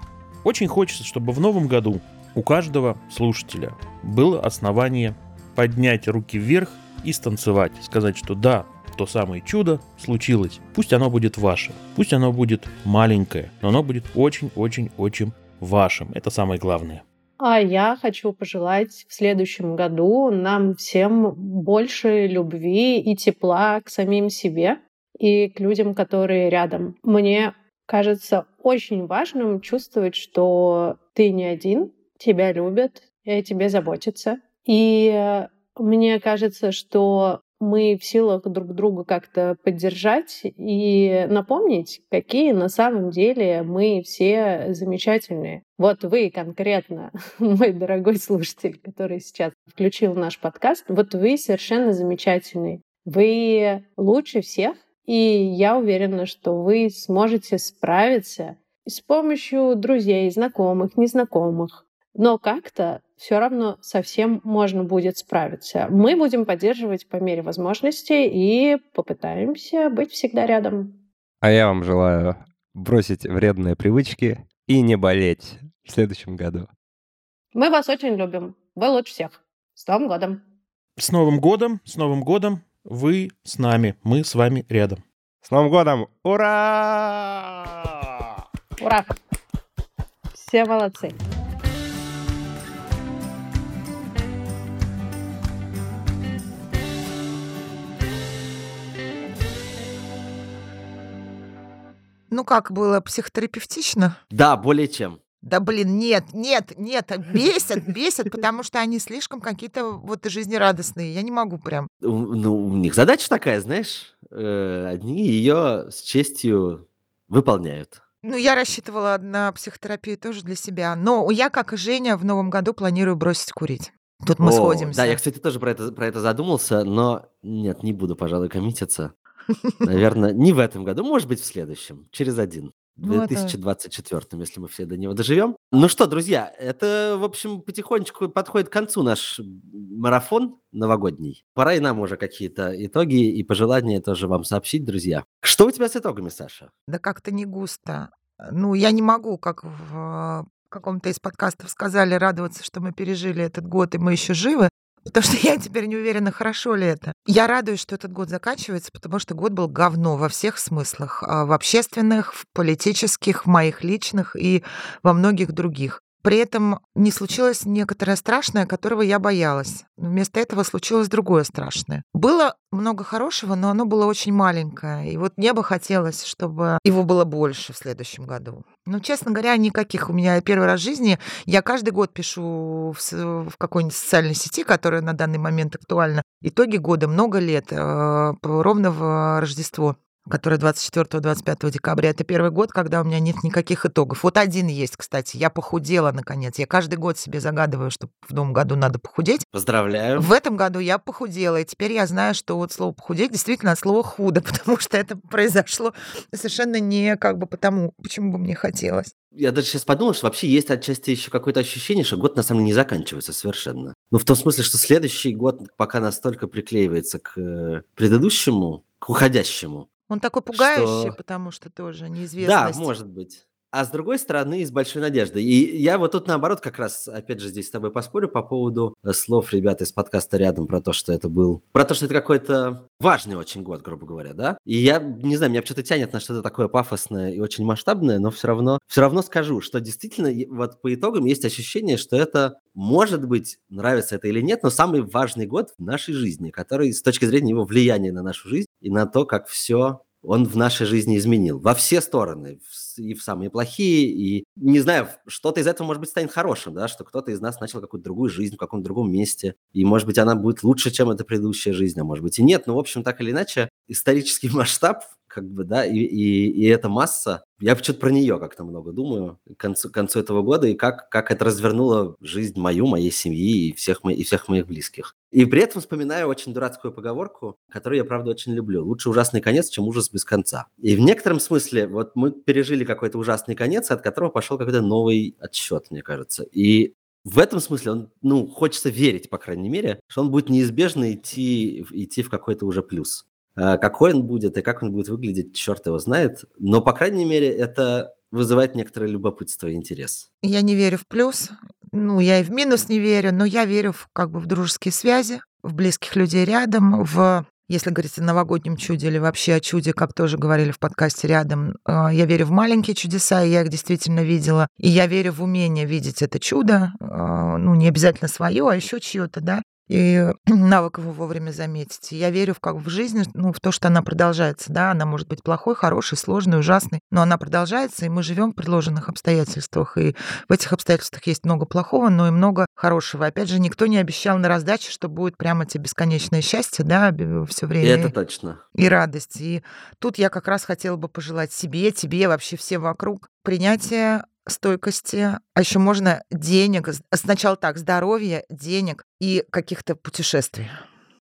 S1: очень хочется, чтобы в новом году у каждого слушателя было основание поднять руки вверх и станцевать, сказать, что да, то самое чудо случилось. Пусть оно будет ваше, пусть оно будет маленькое, но оно будет очень-очень-очень вашим. Это самое главное.
S2: А я хочу пожелать в следующем году нам всем больше любви и тепла к самим себе и к людям, которые рядом. Мне кажется очень важным чувствовать, что ты не один, тебя любят, и о тебе заботятся. И мне кажется, что мы в силах друг друга как-то поддержать и напомнить, какие на самом деле мы все замечательные. Вот вы конкретно, [laughs] мой дорогой слушатель, который сейчас включил наш подкаст, вот вы совершенно замечательный. Вы лучше всех, и я уверена, что вы сможете справиться с помощью друзей, знакомых, незнакомых. Но как-то все равно совсем можно будет справиться. Мы будем поддерживать по мере возможности и попытаемся быть всегда рядом.
S3: А я вам желаю бросить вредные привычки и не болеть в следующем году.
S2: Мы вас очень любим. Вы лучше всех. С Новым годом!
S1: С Новым годом, с Новым годом. Вы с нами, мы с вами рядом.
S3: С Новым годом! Ура!
S2: Ура! Все молодцы!
S5: Ну как было психотерапевтично?
S4: Да, более чем.
S5: Да блин, нет, нет, нет, бесят, бесят, потому что они слишком какие-то вот жизнерадостные. Я не могу прям.
S4: Ну, у них задача такая, знаешь, э, одни ее с честью выполняют.
S5: Ну, я рассчитывала на психотерапию тоже для себя. Но я, как и Женя, в новом году планирую бросить курить. Тут мы
S4: О,
S5: сходимся.
S4: Да, я, кстати, тоже про это, про это задумался, но нет, не буду, пожалуй, коммититься. Наверное, не в этом году, может быть, в следующем, через один. В
S5: Ну, это-
S4: 2024, если мы все до него доживем. Ну что, друзья, это, в общем, потихонечку подходит к концу наш марафон новогодний. Пора и нам уже какие-то итоги и пожелания тоже вам сообщить, друзья. Что у тебя с итогами, Саша?
S5: Да как-то не густо. Ну, я не могу, как в каком-то из подкастов сказали, радоваться, что мы пережили этот год, и мы еще живы. Потому что я теперь не уверена, хорошо ли это. Я радуюсь, что этот год заканчивается, потому что год был говно во всех смыслах. а, В общественных, в политических, в моих личных и во многих других. При этом не случилось некоторое страшное, которого я боялась. Вместо этого случилось другое страшное. Было много хорошего, но оно было очень маленькое. И вот мне бы хотелось, чтобы его было больше в следующем году. Ну, честно говоря, никаких. У меня первый раз в жизни я каждый год пишу в, в какой-нибудь социальной сети, которая на данный момент актуальна. Итоги года много лет, э, ровно в Рождество которое 24-25 декабря. Это первый год, когда у меня нет никаких итогов. Вот один есть, кстати. Я похудела, наконец. Я каждый год себе загадываю, что в новом году надо похудеть.
S4: Поздравляю.
S5: В этом году я похудела, и теперь я знаю, что вот слово похудеть действительно от слова худо, [laughs] потому что это произошло совершенно не как бы потому, почему бы мне хотелось.
S4: Я даже сейчас подумал, что вообще есть отчасти еще какое-то ощущение, что год на самом деле не заканчивается совершенно. Ну, в том смысле, что следующий год пока настолько приклеивается к э, предыдущему, к уходящему.
S5: Он такой пугающий,
S4: Что-
S5: потому что тоже
S4: Да,
S5: неизвестность.
S4: может быть. А с другой стороны, с большой надеждой. И я вот тут наоборот как раз, опять же, здесь с тобой поспорю по поводу э, слов ребят из подкаста рядом про то, что это был... Про то, что это какой-то важный очень год, грубо говоря, да? И я, не знаю, меня что-то тянет на что-то такое пафосное и очень масштабное, но все равно, все равно скажу, что действительно вот по итогам есть ощущение, что это, может быть, нравится это или нет, но самый важный год в нашей жизни, который с точки зрения его влияния на нашу жизнь и на то, как все он в нашей жизни изменил. Во все стороны. И в самые плохие, и, не знаю, что-то из этого, может быть, станет хорошим, да, что кто-то из нас начал какую-то другую жизнь в каком-то другом месте, и, может быть, она будет лучше, чем эта предыдущая жизнь, а может быть и нет. Но, в общем, так или иначе, исторический [laughs] масштаб, как бы, да, и, и, и эта масса, я почему-то про нее как-то много думаю к концу, к концу этого года, и как, как это развернуло жизнь мою, моей семьи и всех, мо- и всех моих близких. И при этом вспоминаю очень дурацкую поговорку, которую я, правда, очень люблю. Лучше ужасный конец, чем ужас без конца. И в некотором смысле вот мы пережили какой-то ужасный конец, от которого пошел какой-то новый отсчет, мне кажется. И в этом смысле он, ну, хочется верить, по крайней мере, что он будет неизбежно идти, идти в какой-то уже плюс. А Какой он будет и как он будет выглядеть, черт его знает. Но, по крайней мере, это вызывает некоторое любопытство и интерес.
S5: Я не верю в плюс, ну, я и в минус не верю, но я верю в, как бы в дружеские связи, в близких людей рядом, в если говорить о новогоднем чуде или вообще о чуде, как тоже говорили в подкасте рядом, э, я верю в маленькие чудеса, и я их действительно видела. И я верю в умение видеть это чудо, э, ну, не обязательно свое, а еще чье-то, да, и [clears throat] навык его вовремя заметить. И я верю в, как в жизнь, ну, в то, что она продолжается, да, она может быть плохой, хорошей, сложной, ужасной, но она продолжается, и мы живем в предложенных обстоятельствах, и в этих обстоятельствах есть много плохого, но и много хорошего. Опять же, никто не обещал на раздаче, что будет прямо тебе бесконечное счастье, да, все
S4: И
S5: время.
S4: это точно.
S5: и радость. И тут я как раз хотела бы пожелать себе, тебе, вообще всем вокруг принятия стойкости, а еще можно денег, сначала так, здоровья, денег и каких-то путешествий.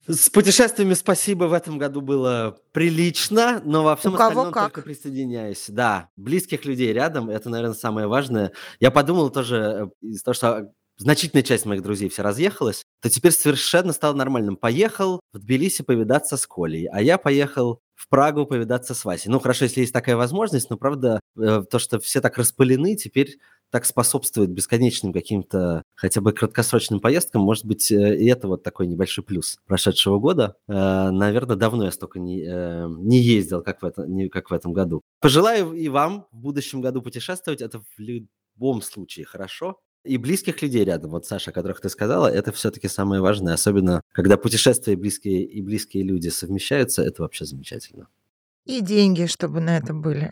S4: С путешествиями спасибо в этом году было прилично, но во всем
S5: кого
S4: остальном
S5: как.
S4: только присоединяюсь. Да, близких людей рядом, это, наверное, самое важное. Я подумал тоже э, из того, что значительная часть моих друзей все разъехалась, то теперь совершенно стало нормальным. Поехал в Тбилиси повидаться с Колей, а я поехал в Прагу повидаться с Васей. Ну, хорошо, если есть такая возможность, но, правда, э, то, что все так распылены, теперь так способствует бесконечным каким-то хотя бы краткосрочным поездкам. Может быть, э, и это вот такой небольшой плюс прошедшего года. Э, Наверное, давно я столько не, не ездил, как в, это, не, как в этом году. Пожелаю и вам в будущем году путешествовать. Это в любом случае хорошо. И близких людей рядом, вот Саша, о которых ты сказала, это все-таки самое важное, особенно когда путешествия и близкие, и близкие люди совмещаются, это вообще замечательно.
S5: И деньги, чтобы на это были.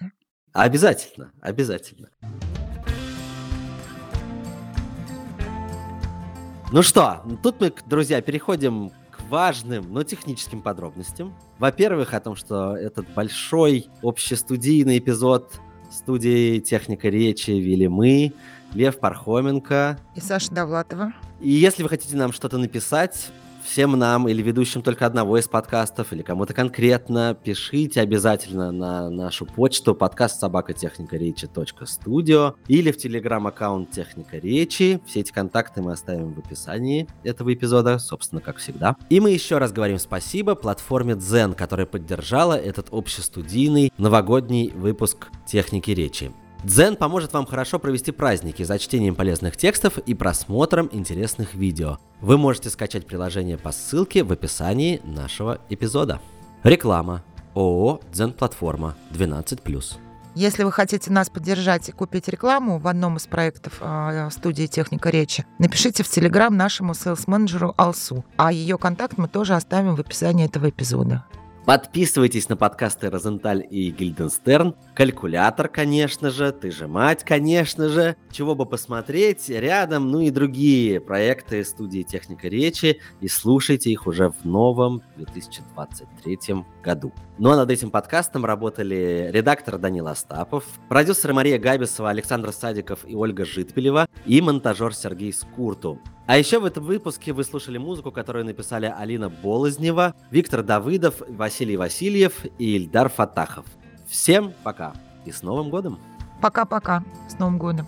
S4: Обязательно, обязательно. Ну что, тут мы, друзья, переходим к важным, но техническим подробностям. Во-первых, о том, что этот большой общестудийный эпизод студии «Техника речи» вели мы, Лев Пархоменко.
S5: И Саша Довлатова.
S4: И если вы хотите нам что-то написать, всем нам или ведущим только одного из подкастов, или кому-то конкретно, пишите обязательно на нашу почту подкаст собака техника речи студио или в телеграм-аккаунт Техника Речи. Все эти контакты мы оставим в описании этого эпизода, собственно, как всегда. И мы еще раз говорим спасибо платформе Zen, которая поддержала этот общестудийный новогодний выпуск Техники Речи. Дзен поможет вам хорошо провести праздники за чтением полезных текстов и просмотром интересных видео. Вы можете скачать приложение по ссылке в описании нашего эпизода. Реклама. ООО «Дзен Платформа» 12+.
S5: Если вы хотите нас поддержать и купить рекламу в одном из проектов э, студии «Техника речи», напишите в Телеграм нашему селс-менеджеру Алсу, а ее контакт мы тоже оставим в описании этого эпизода.
S4: Подписывайтесь на подкасты Розенталь и Гильденстерн. Калькулятор, конечно же. Ты же мать, конечно же. Чего бы посмотреть рядом, ну и другие проекты студии Техника Речи. И слушайте их уже в новом 2023 году. Ну а над этим подкастом работали редактор Данил Остапов, продюсеры Мария Габисова, Александр Садиков и Ольга Житпелева и монтажер Сергей Скурту. А еще в этом выпуске вы слушали музыку, которую написали Алина Болознева, Виктор Давыдов, Василий Васильев и Ильдар Фатахов. Всем пока и с Новым годом!
S5: Пока-пока. С Новым годом.